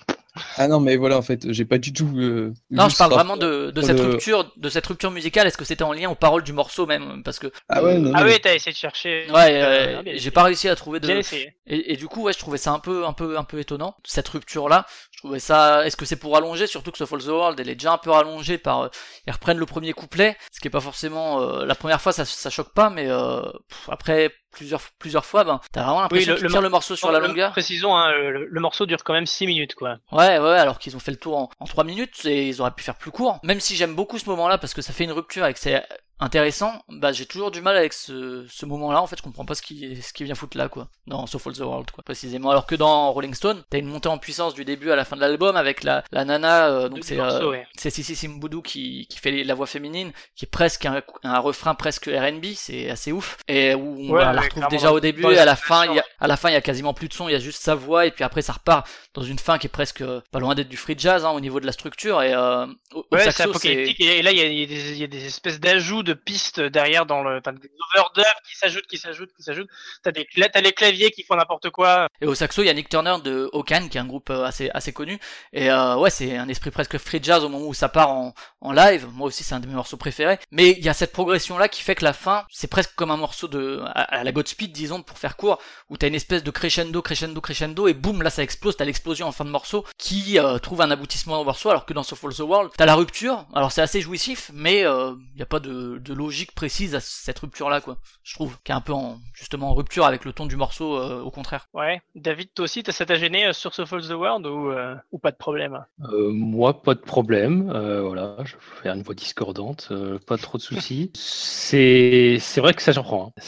Ah non, mais voilà, en fait, j'ai pas du tout. euh, non, je parle vraiment de, de cette le- rupture, de cette rupture musicale. Est-ce que c'était en lien aux paroles du morceau même? Parce que Ah ouais, non, Ah non. oui, t'as essayé de chercher. ouais, Euh, j'ai pas réussi à trouver de. Bien essayé. Et, et du coup, ouais, je trouvais ça un peu, un peu, un peu étonnant cette rupture là. Je trouvais ça. Est-ce que c'est pour allonger Surtout que ce Fall the World, elle est déjà un peu rallongée par. euh, ils reprennent le premier couplet, ce qui est pas forcément euh, la première fois, ça, ça choque pas, mais euh, pff, après plusieurs, plusieurs fois, ben, t'as vraiment l'impression le- qu'ils le tirent mor- le morceau sur la longueur. Précisons, hein, le, le morceau dure quand même 6 minutes, quoi. Ouais, ouais, alors qu'ils ont fait le tour en, en 3 minutes et ils auraient pu faire plus court. Même si j'aime beaucoup ce moment-là parce que ça fait une rupture et que c'est intéressant, bah j'ai toujours du mal avec ce, ce moment-là. En fait, je comprends pas ce qui ce qui vient foutre là, quoi, dans So Fall the World, quoi, précisément. Alors que dans Rolling Stone, t'as une montée en puissance du début à la fin de l'album avec la la nana, euh, donc c'est euh, ouais. c'est Sissi Simboudou qui qui fait la voix féminine, qui est presque un, un refrain presque R&B, c'est assez ouf. Et où on Ouais, la ouais, retrouve déjà au début et à la fin, il y a, à la fin il y a quasiment plus de son, il y a juste sa voix et puis après ça repart dans une fin qui est presque euh, pas loin d'être du free jazz hein, au niveau de la structure et euh, au, Ouais, c'est saxo c'est apocalyptique. Et là, il y a, il y a des, il y a des espèces d'ajouts de pistes derrière dans le, enfin, des overdubs qui s'ajoutent, qui s'ajoutent, qui s'ajoutent. T'as des, t'as les claviers qui font n'importe quoi. Et au saxo, il y a Nick Turner de Okan, qui est un groupe euh, assez assez connu. Et euh, ouais, c'est un esprit presque free jazz au moment où ça part en, en live. Moi aussi, c'est un de mes morceaux préférés. Mais il y a cette progression là qui fait que la fin, c'est presque comme un morceau de à, à la Godspeed, disons, pour faire court, où t'as une espèce de crescendo, crescendo, crescendo, et boum, là ça explose. T'as l'explosion en fin de morceau qui euh, trouve un aboutissement au morceau, alors que dans So Fall the World, t'as la rupture. Alors c'est assez jouissif, mais il euh, y a pas de, de logique précise à cette rupture là, quoi. Je trouve, qui est un peu en justement en rupture avec le ton du morceau, euh, au contraire. Ouais. David, toi aussi, t'as ça t'a gêné sur So Fall the World ou, euh, ou pas de problème? Euh, moi, pas de problème. euh, voilà, je vais faire une voix discordante, euh, pas trop de soucis. C'est c'est vrai que ça surprend. hein.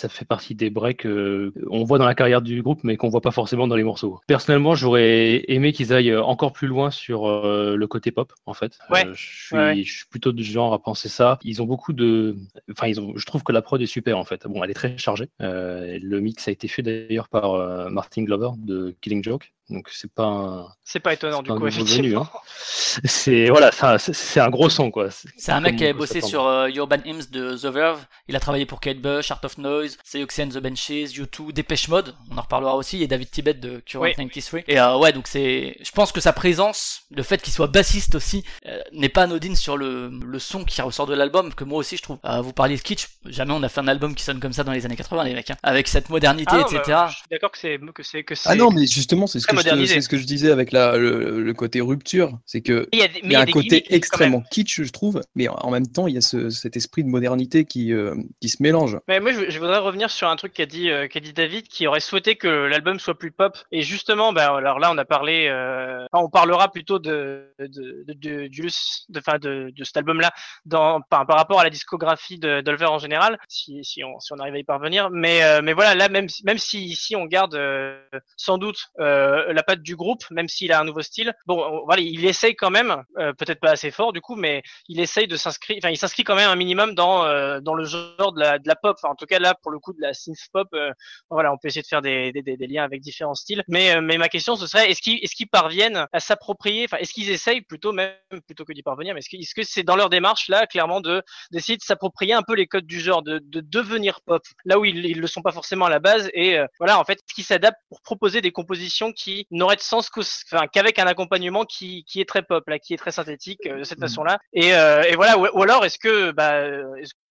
Ça fait partie des breaks euh, on voit dans la carrière du groupe, mais qu'on voit pas forcément dans les morceaux. Personnellement, j'aurais aimé qu'ils aillent encore plus loin sur euh, le côté pop, en fait. Ouais. Euh, je, suis, Ouais, ouais. je suis plutôt du genre à penser ça. Ils ont beaucoup de, enfin, ils ont. Je trouve que la prod est super, en fait. Bon, elle est très chargée. Euh, le mix a été fait d'ailleurs par euh, Martin Glover de Killing Joke. Donc c'est pas un, C'est pas étonnant c'est du coup, effectivement. hein. C'est voilà, c'est- un gros son quoi. C'est un mec qui avait bossé sur euh, Urban Hymns de The Verve. Il a travaillé pour Kate Bush, Art of Noise, Seoxy and the Benches, U2, Dépêche Mode. On en reparlera aussi. Et David Tibet de Current Oui. 93. Et euh, ouais, donc c'est. Je pense que sa présence, le fait qu'il soit bassiste aussi, euh, n'est pas anodine sur le, le son qui ressort de l'album. Que moi aussi je trouve. Euh, vous parliez de kitsch. Jamais on a fait un album qui sonne comme ça dans les années 80, les mecs. hein. Avec cette modernité, Ah, etc. bah, je suis d'accord que c'est que c'est que c'est. Ah non, mais justement, c'est ce, que je c'est ce que je disais avec la, le, le côté rupture. C'est que Il y a, des- mais il y a un des côté extrêmement kitsch, je trouve, mais en- en même temps, il y a ce- cet esprit de modernité qui, euh, qui se mélange. Mais moi, je, je voudrais revenir sur un truc qu'a dit, euh, qu'a dit David, qui aurait souhaité que l'album soit plus pop. Et justement, bah, alors là, on a parlé, euh, on parlera plutôt de, de, du- de, enfin, de, de cet album-là par, par rapport à la discographie de d'Olver en général, si, si, on, si on arrive à y parvenir. Mais, euh, mais voilà, là, même, même si ici on garde sans doute la patte du groupe, même s'il a un nouveau style, bon, on- voilà, il essaye quand même, peut-être pas assez fort du coup, mais il essaye de s'inscrire, enfin, il s'inscrit quand même un minimum dans, dans le genre de la, pop. En tout cas, là, pour le coup, de la synth pop, euh, voilà, on peut essayer de faire des, des, des, des liens avec différents styles. Mais, euh, mais ma question, ce serait, est-ce qu'ils, parviennent à s'approprier, enfin, est-ce qu'ils essayent plutôt, même plutôt que d'y parvenir, mais est-ce que, c'est dans leur démarche, là, clairement, de, d'essayer de s'approprier un peu les codes du genre, de, de devenir pop, là où ils, ils le sont pas forcément à la base, et euh, voilà, en fait, est-ce qu'ils s'adaptent pour proposer des compositions qui n'auraient de sens qu'avec un accompagnement qui, qui est très pop, là, qui est très synthétique, euh, de cette Mhm. façon-là. Et, euh, et voilà, ou, ou alors est-ce que, bah,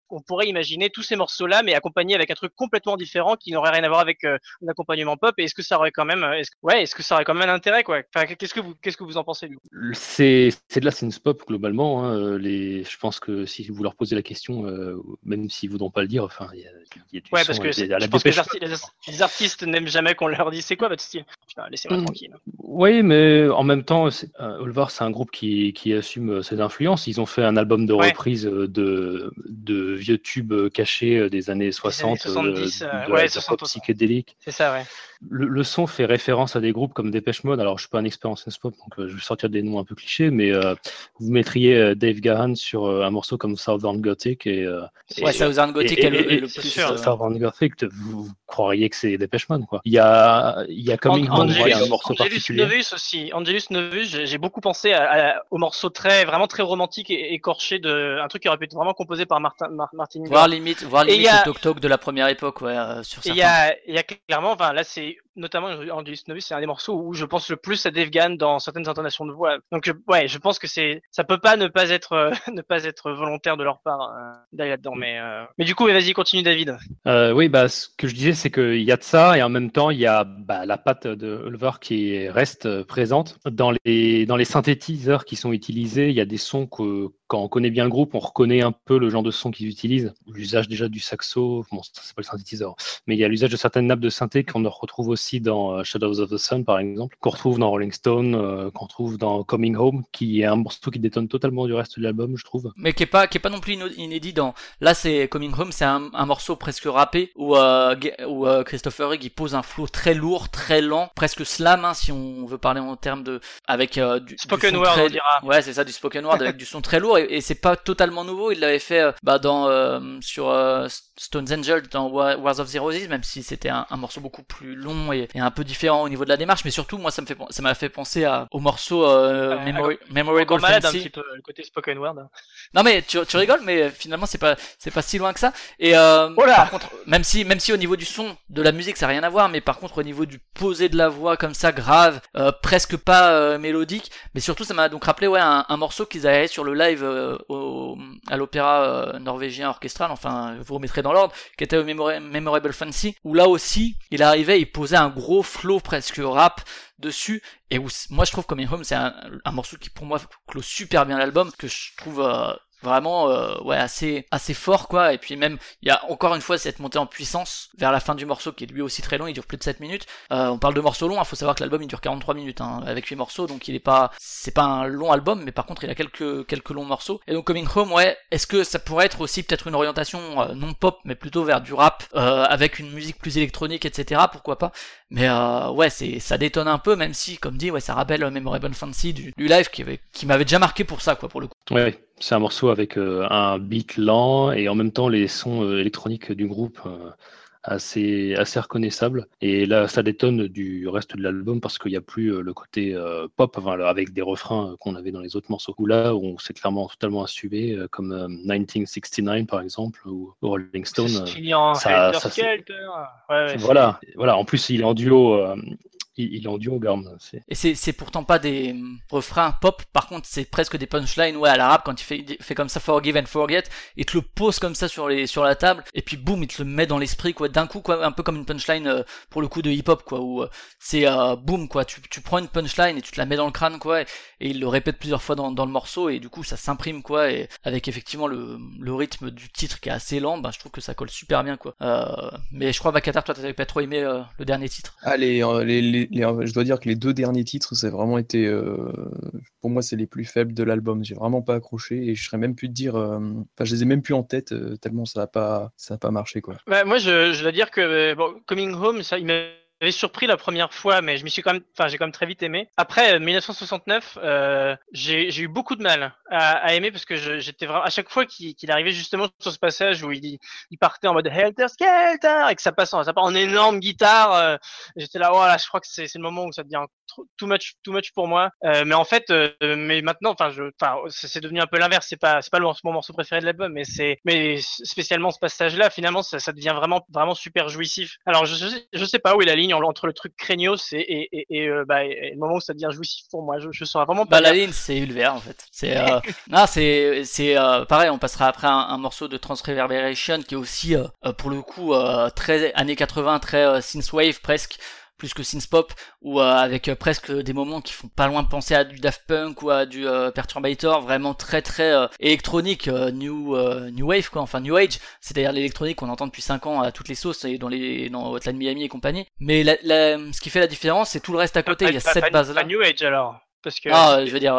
qu'on pourrait imaginer tous ces morceaux-là, mais accompagnés avec un truc complètement différent qui n'aurait rien à voir avec euh, un accompagnement pop. Et est-ce que ça aurait quand même, euh, est-ce, ouais, est-ce que ça aurait quand même un intérêt, quoi? Enfin, qu'est-ce que vous, qu'est-ce que vous en pensez, du coup? C'est c'est de la synth pop globalement. hein, euh, Les, je pense que si vous leur posez la question, euh, même s'ils voudront pas le dire, enfin, il y a, y a du Ouais, son, parce que c'est- la je pense les, arti- artistes n'aiment jamais qu'on leur dise c'est quoi votre style. Putain, laissez-moi Mm. tranquille. Oui, mais en même temps, c'est- Olvar, c'est un groupe qui, qui assume ses influences. Ils ont fait un album de Ouais. reprise de, de vieux tubes euh, cachés euh, des années 60, euh, 70, de, euh, de ouais, la- de la 60, pop psychédélique. C'est ça, ouais. Le, le son fait référence à des groupes comme Dépêche Mode. Alors, je suis pas un expert en synth pop, donc euh, je vais sortir des noms un peu clichés, mais euh, vous mettriez euh, Dave Gahan sur euh, un morceau comme Southern Gothic et, euh, Ouais. Southern Gothic et- est le, et- plus. sûr. euh, Southern Gothic, vous, vous croiriez que c'est Dépêche Mode, quoi. Il y a, il y a Coming Home, un Angelus, morceau Angelus particulier. Novus aussi. Angelus Novus, j'ai j'ai beaucoup pensé à, à- au morceau très, vraiment très romantique et écorché de un truc qui aurait pu être vraiment composé par Martin, Mar- Martin Gore. limite, voire Et limite a- le Tok de la première époque, ouais, euh, sur il y a, y a clairement, enfin là c'est notamment Angelus Novus, c'est un des morceaux où je pense le plus à Dave Gann dans certaines intonations de voix. Donc je- ouais, je pense que c'est, ça peut pas ne pas être, euh, ne pas être volontaire de leur part euh, d'aller là-dedans. Mais, euh, mais du coup, vas-y, continue David. Euh, oui, bah, ce que je disais, c'est qu'il y a de ça, et en même temps, il y a bah, la patte de Ulver qui reste euh, présente. Dans les, dans les synthétiseurs qui sont utilisés, il y a des sons que, quand on connaît bien le groupe, on reconnaît un peu le genre de son qu'ils utilisent. L'usage déjà du saxo, bon, ça, c'est pas le synthétiseur, mais il y a l'usage de certaines nappes de synthé qu'on retrouve aussi aussi dans euh, Shadows of the Sun, par exemple, qu'on retrouve dans Rolling Stone, euh, qu'on retrouve dans Coming Home, qui est un morceau qui détonne totalement du reste de l'album, je trouve. mais qui est pas qui est pas non plus inédit dans là c'est Coming Home c'est un, un morceau presque rappé où euh, où euh, Christopher Rigg il pose un flow très lourd très lent presque slam hein, si on veut parler en termes de avec euh, du, Spoken word, très- on dira. ouais c'est ça du spoken word avec du son très lourd et, et c'est pas totalement nouveau il l'avait fait euh, bah dans euh, sur euh, Stones Angel dans Wa- Wars of the Roses même si c'était un, un morceau beaucoup plus long et, et un peu différent au niveau de la démarche mais surtout moi ça me fait ça m'a fait penser à, au morceau euh, Euh, Memori- Memorable malade un Fancy. petit peu le côté spoken word. Non mais tu, tu rigoles, mais euh, finalement c'est pas c'est pas si loin que ça. Et euh, Oh par contre, même si même si au niveau du son, de la musique, ça n'a rien à voir, mais par contre au niveau du posé de la voix comme ça, grave, euh, presque pas euh, mélodique, mais surtout ça m'a donc rappelé ouais un, un morceau qu'ils avaient sur le live euh, au, à l'opéra euh, norvégien orchestral, enfin vous remettrez dans l'ordre, qui était au Memora- Memorable Fancy, où là aussi il arrivait, il posait un gros flow presque rap dessus et où moi je trouve Coming Home c'est un, un morceau qui pour moi clôt super bien l'album que je trouve euh, vraiment euh, ouais assez assez fort quoi. Et puis même il y a encore une fois cette montée en puissance vers la fin du morceau qui est lui aussi très long il dure plus de 7 minutes. Euh, on parle de morceaux longs il faut savoir que l'album il dure 43 minutes hein, avec 8 morceaux donc il est pas c'est pas un long album mais par contre il a quelques quelques longs morceaux. Et donc Coming Home ouais est-ce que ça pourrait être aussi peut-être une orientation euh, non pop mais plutôt vers du rap euh, avec une musique plus électronique etc pourquoi pas? Mais euh, ouais, c'est ça détonne un peu, même si, comme dit, ouais, ça rappelle euh, Memorable Fancy du, live qui, avait- qui m'avait déjà marqué pour ça, quoi, pour le coup. Ouais, c'est un morceau avec euh, un beat lent et en même temps les sons euh, électroniques du groupe assez, assez reconnaissables. Et là, ça détonne du reste de l'album parce qu'il n'y a plus euh, le côté euh, pop enfin, avec des refrains euh, qu'on avait dans les autres morceaux. Où là, on s'est clairement totalement assumé, comme euh, 1969 par exemple, ou ou Rolling Stone. C'est euh, ça- ça. Ouais, ouais, voilà, voilà. En plus, il est en duo. Il, il est en duo, Garm. C'est- Et c'est, c'est pourtant pas des hum, refrains pop, par contre, c'est presque des punchlines, ouais, à l'arabe, quand il fait, il fait comme ça, forgive and forget, il te le pose comme ça sur les, sur la table, et puis boum, il te le met dans l'esprit, quoi, d'un coup, quoi, un peu comme une punchline, euh, pour le coup de hip-hop, quoi, où euh, c'est, euh, boum, quoi, tu, tu prends une punchline et tu te la mets dans le crâne, quoi, et, et il le répète plusieurs fois dans, dans le morceau, et du coup, ça s'imprime, quoi, et avec effectivement le, le rythme du titre qui est assez lent, bah, je trouve que ça colle super bien, quoi. Euh, mais je crois, Bakatar, toi, t'avais pas trop aimé euh, le dernier titre. Ah, les, euh, les, les- je dois dire que les deux derniers titres, a vraiment été, euh, pour moi, c'est les plus faibles de l'album. J'ai vraiment pas accroché et je serais même plus de dire, euh, enfin, je les ai même plus en tête euh, tellement ça a pas, ça a pas marché quoi. Bah, moi, je, je dois dire que euh, bon, Coming Home, ça, il m'avait surpris la première fois, mais je m'y suis quand même, enfin, j'ai quand même très vite aimé. Après euh, 1969, euh, j'ai j'ai eu beaucoup de mal à, aimer parce que j'étais vraiment à chaque fois qu'il arrivait justement sur ce passage où il, partait en mode Helter Skelter et que ça passe en, en énorme guitare, euh, j'étais là, voilà, je crois que c'est le moment où ça devient too much, too much pour moi. Euh, mais en fait, euh, mais maintenant, enfin, c'est devenu un peu l'inverse. C'est pas, c'est pas le- mon morceau préféré de l'album, mais c'est, mais spécialement ce passage-là, finalement, ça, ça devient vraiment, vraiment super jouissif. Alors, je, je sais pas où est la ligne en- entre le truc craignos et, et, et, et, euh, bah, et le moment où ça devient jouissif pour moi. Je, je sens vraiment pas. Bah la ligne c'est Ulver en fait. C'est euh, non c'est c'est euh, pareil. On passera après un, un morceau de Trans Reverberation qui est aussi euh, pour le coup très années 80, très synthwave presque plus que synthpop ou euh, avec euh, presque des moments qui font pas loin penser à du Daft Punk ou à du euh, Perturbator vraiment très très euh, électronique euh, new euh, new wave quoi enfin new age c'est-à-dire l'électronique qu'on entend depuis 5 ans à toutes les sauces et dans les dans Hotline Miami et compagnie mais la, la- ce qui fait la différence c'est tout le reste à côté il y a Pas- cette base là Pas New Age alors. Parce que. ah je veux dire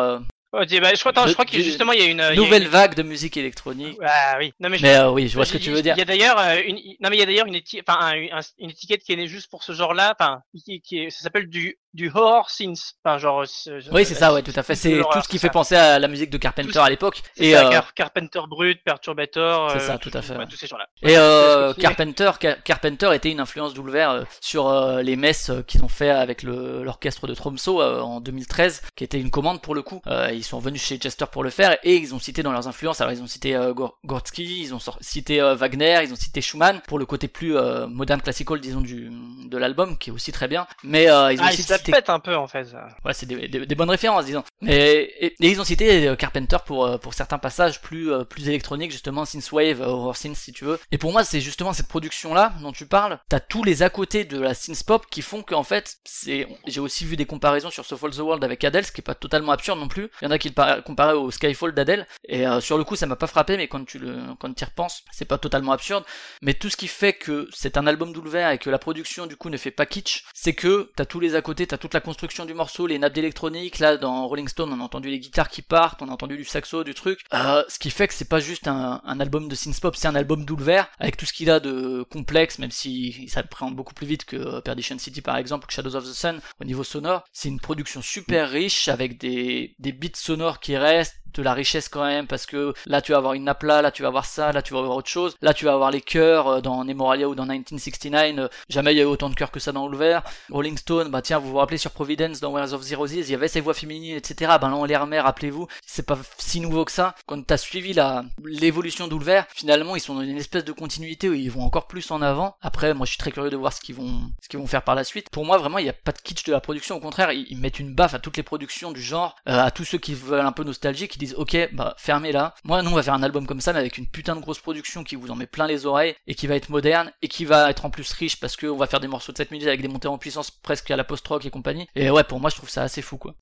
euh, Oh, bah, je crois, attends, je crois que justement, il y a une. il y a nouvelle une- vague de musique électronique. Ah oui. Non, mais je- Mais euh, oui, je vois ce que tu veux dire. Il y a d'ailleurs euh, une, non mais il y a d'ailleurs une, éti- enfin, un- un- une étiquette qui est née juste pour ce genre-là, enfin, qui, qui est, ça s'appelle du, du horror synth, enfin genre. Oui, c'est ça, ouais, tout à fait. C'est tout ce qui fait penser à la musique de Carpenter à l'époque. Et euh, Carpenter Brut, Perturbator. C'est euh, ça, tout à fait, ouais, tous ces gens-là. et euh, Carpenter, Car- Carpenter était une influence d'Ulver euh, sur euh, les messes euh, qu'ils ont fait avec l'orchestre de Tromso euh, en 2013, qui était une commande pour le coup. Euh, ils sont venus chez Chester pour le faire et ils ont cité dans leurs influences. Alors ils ont cité euh, Gor- Gortsky, ils ont cité euh, Wagner, ils ont cité Schumann pour le côté plus euh, moderne classical disons du de l'album qui est aussi très bien. Mais euh, ils ont Ah, il s'appelle cité pète un peu en fait. Ouais, c'est des, bonnes références, disons. Et, ils ont cité euh, Carpenter pour euh, pour certains passages plus euh, plus électroniques, justement synthwave, horror synth si tu veux. Et pour moi, c'est justement cette production là dont tu parles. T'as tous les à côté de la synth pop qui font qu'en fait, c'est. J'ai aussi vu des comparaisons sur So Fall the World avec Adele, ce qui est pas totalement absurde non plus. Il y en a qui le par- comparaient au Skyfall d'Adele. Et sur le coup, ça m'a pas frappé, mais quand tu le quand tu y repenses, c'est pas totalement absurde. Mais tout ce qui fait que c'est un album d'Oulver et que la production du coup ne fait pas kitsch, c'est que t'as tous les à côté, t'as toute la construction du morceau, les nappes d'électronique. Là, dans Rolling Stone, on a entendu les guitares qui partent, on a entendu du saxo, du truc. Euh, ce qui fait que c'est pas juste un, album de synth-pop, c'est un album d'Oulver avec tout ce qu'il a de complexe, même si ça prend beaucoup plus vite que euh, Perdition City par exemple, que Shadows of the Sun au niveau sonore. C'est une production super riche avec des, des beats sonores qui restent de la richesse quand même parce que là tu vas avoir une nappe là, tu vas avoir ça, là tu vas avoir autre chose, là tu vas avoir les chœurs euh, dans Nemoralia ou dans 1969, euh, jamais il y a eu autant de chœurs que ça dans Ulver. Rolling Stone, bah tiens vous vous rappelez sur Providence dans Where's of Zero Z's, il y avait ces voix féminines etc. Ben là on les remet, rappelez-vous, c'est pas si nouveau que ça. Quand t'as suivi la l'évolution d'Ulver, finalement ils sont dans une espèce de continuité où ils vont encore plus en avant. Après moi je suis très curieux de voir ce qu'ils vont ce qu'ils vont faire par la suite. Pour moi vraiment il n'y a pas de kitsch de la production, au contraire ils, mettent une baffe à toutes les productions du genre, euh, à tous ceux qui veulent un peu nostalgie, qui disent ok bah fermez là. Moi nous on va faire un album comme ça mais avec une putain de grosse production qui vous en met plein les oreilles et qui va être moderne et qui va être en plus riche parce qu'on va faire des morceaux de 7 minutes avec des montées en puissance presque à la post-rock et compagnie. Et ouais pour moi je trouve ça assez fou quoi.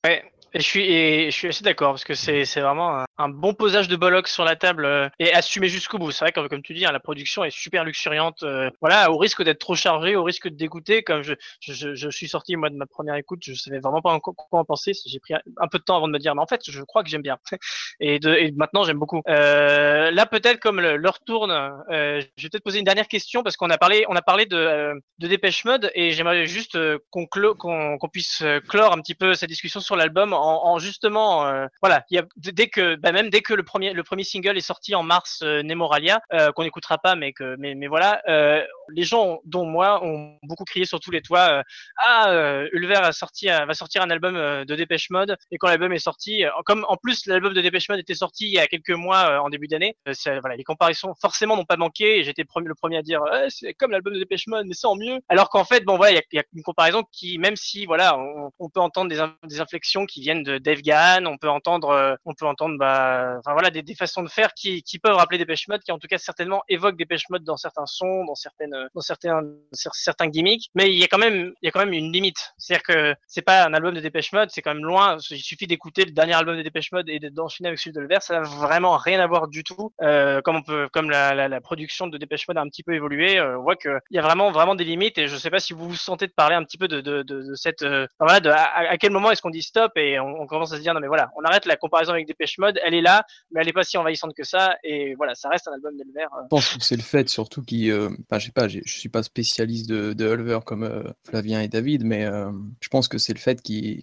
Et je suis, et je suis assez d'accord parce que c'est, vraiment un, bon posage de Bollock sur la table euh, et assumé jusqu'au bout. C'est vrai que comme tu dis, hein, la production est super luxuriante. euh, voilà, au risque d'être trop chargé, au risque de dégoûter. Comme je, je, je, suis sorti moi de ma première écoute, je savais vraiment pas encore quoi en penser. J'ai pris un, peu de temps avant de me dire, mais en fait, je crois que j'aime bien. et, de, et maintenant, j'aime beaucoup. Euh, là, peut-être comme l'heure tourne, euh, je vais peut-être poser une dernière question parce qu'on a parlé, on a parlé de, euh, de Dépêche Mode et j'aimerais juste euh, qu'on qu'on qu'on puisse clore un petit peu cette discussion sur l'album en, en justement, euh, voilà, dès que, bah même dès que le premier, le premier single est sorti en mars, euh, Nemoralia, euh, qu'on n'écoutera pas, mais que, mais, mais voilà, euh, les gens, dont moi, ont beaucoup crié sur tous les toits, ah, Ulver a sorti, va sortir un album de Dépêche Mode, et quand l'album est sorti, comme en plus l'album de Dépêche Mode était sorti il y a quelques mois en début d'année, voilà, les comparaisons forcément n'ont pas manqué, j'étais le premier- à dire, c'est comme l'album de Dépêche Mode, mais en mieux, alors qu'en fait, bon voilà, il y a, une comparaison qui, même si voilà, on, peut entendre des, des inflexions qui viennent de Dave Gahan, on peut entendre, euh, on peut entendre, bah, enfin voilà, des, façons de faire qui, peuvent rappeler Dépêche Mode, qui en tout cas certainement évoquent Dépêche Mode dans certains sons, dans certaines, euh, dans certains, cer- certains gimmicks, mais il y a quand même, il y a quand même une limite. C'est-à-dire que c'est pas un album de Dépêche Mode, c'est quand même loin. Il suffit d'écouter le dernier album de Dépêche Mode et de- d'enchaîner avec celui de Lever, ça n'a vraiment rien à voir du tout. Euh, comme on peut, comme la, production de Dépêche Mode a un petit peu évolué, euh, on voit que il y a vraiment, vraiment des limites. Et je sais pas si vous vous sentez de parler un petit peu de, de, de, de cette, voilà, de, à, à quel moment est-ce qu'on dit stop et on, on commence à se dire non mais voilà, on arrête la comparaison avec Dépêche Mode, elle est là, mais elle est pas si envahissante que ça. Et voilà, ça reste un album d'Elver. euh, Je pense que c'est le fait surtout qui, euh, je sais pas, je suis pas spécialiste de, de Ulver comme euh, Flavien et David, mais euh, je pense que c'est le fait qu'ils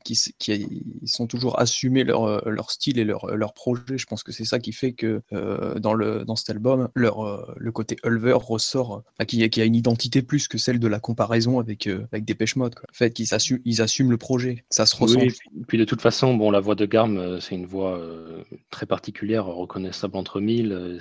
sont toujours assumés leur, leur style et leur, leur projet. Je pense que c'est ça qui fait que euh, dans, le, dans cet album, leur, le côté Ulver ressort, qu'il y, a- une identité plus que celle de la comparaison avec, euh, avec Dépêche Mode. Quoi. Le fait qu'ils assument, ils assument le projet, ça se ressent. Oui, puis, puis de toute façon, la voix de Garm, euh, c'est une voix euh, très particulière, reconnaissable entre mille. euh,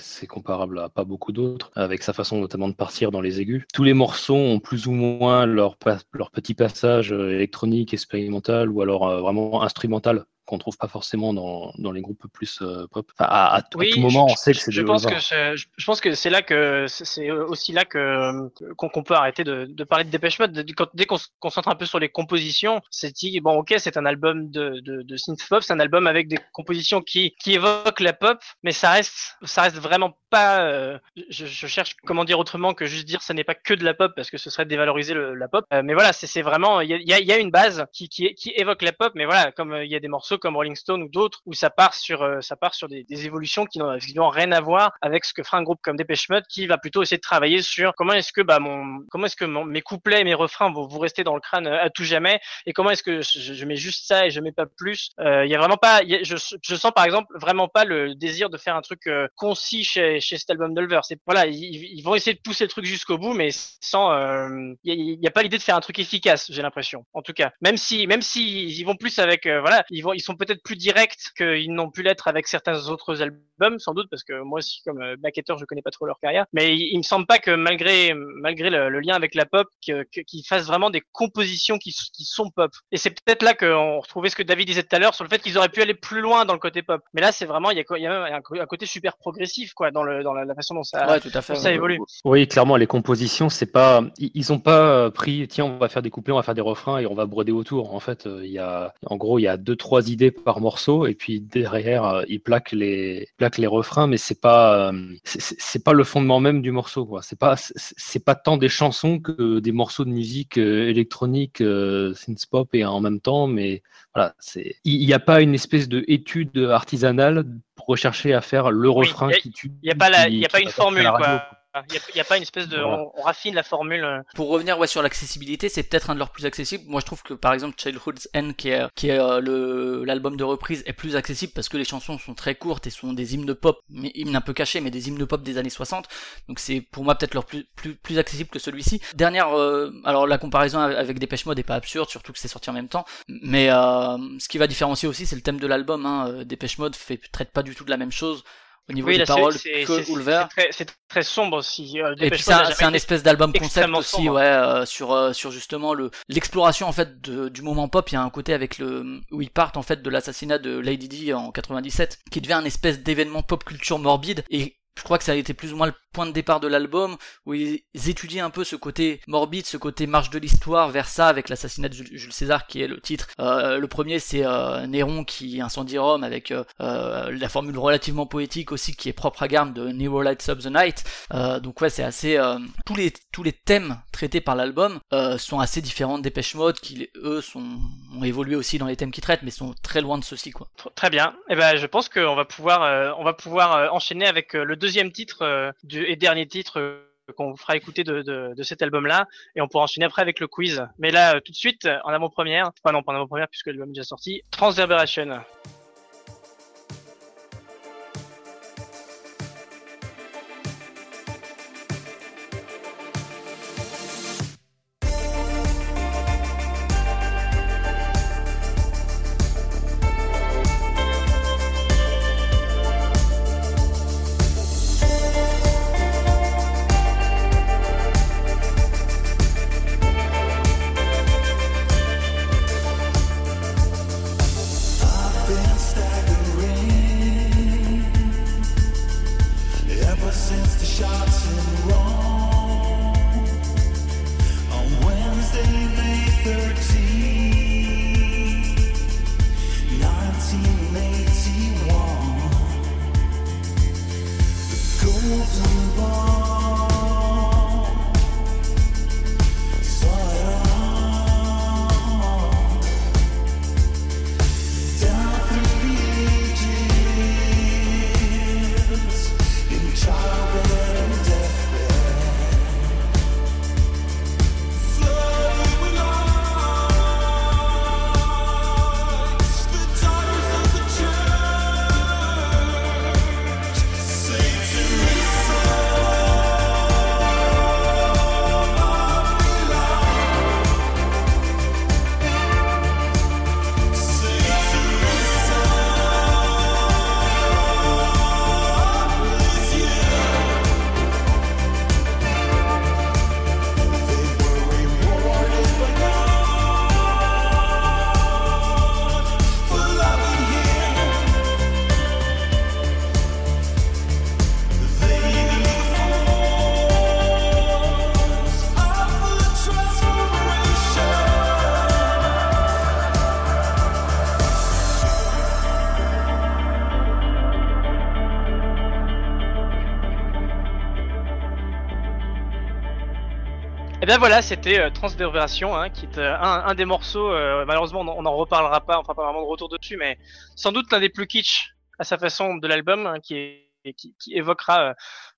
C'est comparable à pas beaucoup d'autres, avec sa façon notamment de partir dans les aigus. Tous les morceaux ont plus ou moins leur, leur petit passage électronique, expérimental, ou alors vraiment instrumental qu'on trouve pas forcément dans, dans les groupes plus euh, pop. Enfin, à, à- à tout moment, je, on sait que c'est je de pense que je, je pense que c'est là que c'est- aussi là que qu'on qu'on peut arrêter de, de parler de Dépêche Mode. Quand- dès qu'on se concentre un peu sur les compositions, c'est dit bon ok c'est un album de de, de synth pop, c'est un album avec des compositions qui qui évoquent la pop, mais ça reste ça reste vraiment pas. euh, je, je cherche comment dire autrement que juste dire ça n'est pas que de la pop parce que ce serait dévaloriser le- la pop. Euh, mais voilà c'est c'est vraiment il y a, y a- y a une base qui qui qui évoque la pop, mais voilà comme il y a des morceaux comme Rolling Stone ou d'autres où ça part sur euh, ça part sur des, évolutions qui n'ont rien à voir avec ce que fera un groupe comme Dépêche Mode qui va plutôt essayer de travailler sur comment est-ce que bah mon comment est-ce que mes couplets et mes refrains vont vous rester dans le crâne euh, à tout jamais et comment est-ce que je, mets juste ça et je mets pas plus Euh, il y a vraiment pas je, je sens par exemple vraiment pas le désir de faire un truc euh, concis chez chez cet album d'Ulver. C'est voilà, ils, vont essayer de pousser le truc jusqu'au bout, mais sans. Il n'y a, pas l'idée de faire un truc efficace, j'ai l'impression. En tout cas, même si même si ils vont plus avec euh, voilà, ils vont sont peut-être plus directs qu'ils n'ont pu l'être avec certains autres albums, sans doute, parce que moi aussi comme euh, backhatter, je connais pas trop leur carrière, mais il, il me semble pas que malgré malgré le, le lien avec la pop, que- qu'ils fassent vraiment des compositions qui, sont pop. Et c'est peut-être là qu'on retrouvait ce que David disait tout à l'heure sur le fait qu'ils auraient pu aller plus loin dans le côté pop. Mais là, c'est vraiment il y a, il y a même un, un côté super progressif quoi dans le dans la, la façon dont ça Ouais, tout à fait. dont ça évolue. Oui, clairement, les compositions, c'est pas, ils ils ont pas euh, pris, tiens, on va faire des couplets, on va faire des refrains et on va broder autour. En fait, euh, il y a, en gros, il y a deux, trois idées par morceau et puis derrière, euh, ils plaquent les, plaquent les refrains, mais c'est pas, euh, c'est- pas le fondement même du morceau, quoi. C'est pas, c'est pas tant des chansons que des morceaux de musique euh, électronique, synth pop et en même temps, mais voilà, c'est, il n'y a pas une espèce de étude artisanale pour rechercher à faire le Oui, refrain y a- qui tue. Il y a pas la, il y a pas une formule quoi. Il y a, pas une espèce de, Voilà. on, on raffine la formule. euh. Pour revenir ouais, sur l'accessibilité, c'est peut-être un de leurs plus accessibles. Moi, je trouve que par exemple Childhood's End, qui est, qui est euh, le l'album de reprise, est plus accessible parce que les chansons sont très courtes et sont des hymnes pop, mais hymnes un peu cachés, mais des hymnes pop des années 60. Donc c'est pour moi peut-être leur plus, plus plus accessible que celui-ci. Dernière, euh, alors la comparaison avec Dépêche Mode est pas absurde, surtout que c'est sorti en même temps. Mais euh, ce qui va différencier aussi, c'est le thème de l'album. Hein. Euh, Dépêche Mode fait traite pas du tout de la même chose au niveau Oui, des paroles que c'est- Ulver. c'est très, très sombre aussi. euh, Et puis c'est un, espèce d'album concept aussi, sombre. ouais, euh, sur euh, sur justement le l'exploration en fait de- du moment pop. Il y a un côté avec le où ils partent en fait de l'assassinat de Lady Di en 97, qui devient un espèce d'événement pop culture morbide et je crois que ça a été plus ou moins le point de départ de l'album, où ils étudient un peu ce côté morbide, ce côté marche de l'histoire vers ça, avec l'assassinat de Jules César, qui est le titre. Euh, le premier, c'est euh, Néron qui incendie Rome, avec euh, la formule relativement poétique aussi, qui est propre à Garm de Nero Lights Up the Night. Donc ouais, c'est assez... tous, les, tous les thèmes traités par l'album sont assez différents de Dépêche Mode, qui eux sont, ont évolué aussi dans les thèmes qu'ils traitent, mais sont très loin de ceux-ci, quoi. Tr- Très bien. Et ben, je pense qu'on va pouvoir, on va pouvoir enchaîner avec le deuxième titre euh, et dernier titre euh, qu'on vous fera écouter de, cet album-là, et on pourra enchaîner après avec le quiz. Mais là, euh, tout de suite, en avant-première, enfin non, pas en avant-première puisque l'album est déjà sorti, Transverbération. Et bien voilà, c'était euh, hein, qui est euh, un, un des morceaux, euh, malheureusement on en- on n'en reparlera pas, on fera pas vraiment de retour dessus, mais sans doute l'un des plus kitsch à sa façon de l'album, hein, qui, est, qui, qui évoquera euh,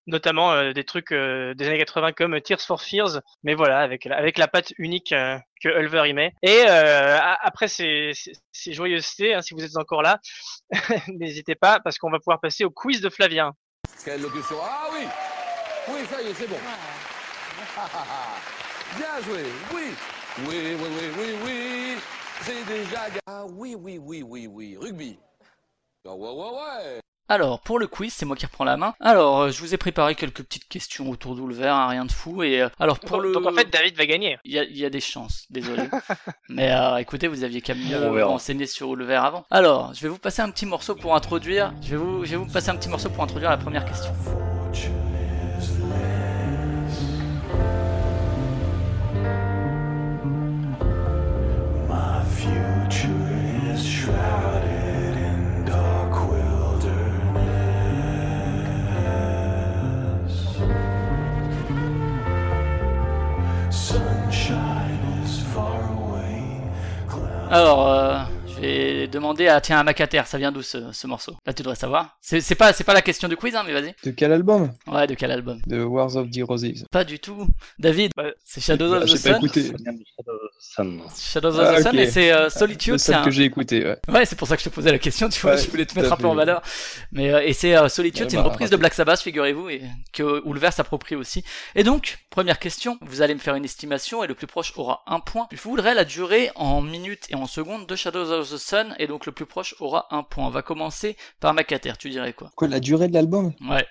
notamment euh, des trucs euh, des années 80 comme Tears for Fears, mais voilà, avec, la- avec la patte unique euh, que Ulver y met. Et euh, après ces, ces, ces joyeusetés, hein, si vous êtes encore là, n'hésitez pas, parce qu'on va pouvoir passer au quiz de Flavien. Quelle locution Ah oui Oui, ça y est, c'est bon. Bien joué, oui Oui, oui, oui, oui, oui C'est déjà... Ah oui, oui, oui, oui, oui, rugby. Ah ouais, ouais, ouais Alors, pour le quiz, c'est moi qui reprends la main. Alors, euh, je vous ai préparé quelques petites questions autour d'Oulver, hein, rien de fou. Et euh, alors, pour donc, le. donc, en fait, David va gagner. Il y, a, il y a des chances, désolé. Mais euh, écoutez, vous aviez qu'à mieux vous renseigner sur Oulver avant. Alors, je vais vous passer un petit morceau pour introduire. Je vais vous, je vais vous passer un petit morceau pour introduire la première question. Alors, euh, vais demander à tiens à Macater, ça vient d'où ce, ce morceau? Là, tu devrais savoir. C'est c'est pas, c'est pas la question du quiz, hein, mais vas-y. De quel album? Ouais, de quel album? De Wars of the Roses. Pas du tout. David, Bah, c'est Shadows Bah, of the j'ai pas Sun. écouté. Sun. Shadows of Ah, the Sun, et c'est euh, Solitude. C'est seul un... que j'ai écouté, ouais. Ouais, c'est pour ça que je te posais la question, tu vois, Ouais, je voulais te mettre un peu en valeur. Mais euh, et c'est euh, Solitude, Ouais, c'est une bah, reprise de. Black Sabbath, figurez-vous, et que Ulver s'approprie aussi. Et donc, première question, vous allez me faire une estimation et le plus proche aura un point. Je voudrais la durée en minutes et en secondes de Shadows of the Sun et donc le plus proche aura un point. On va commencer par Macater, tu dirais quoi? Quoi, la durée de l'album? Ouais,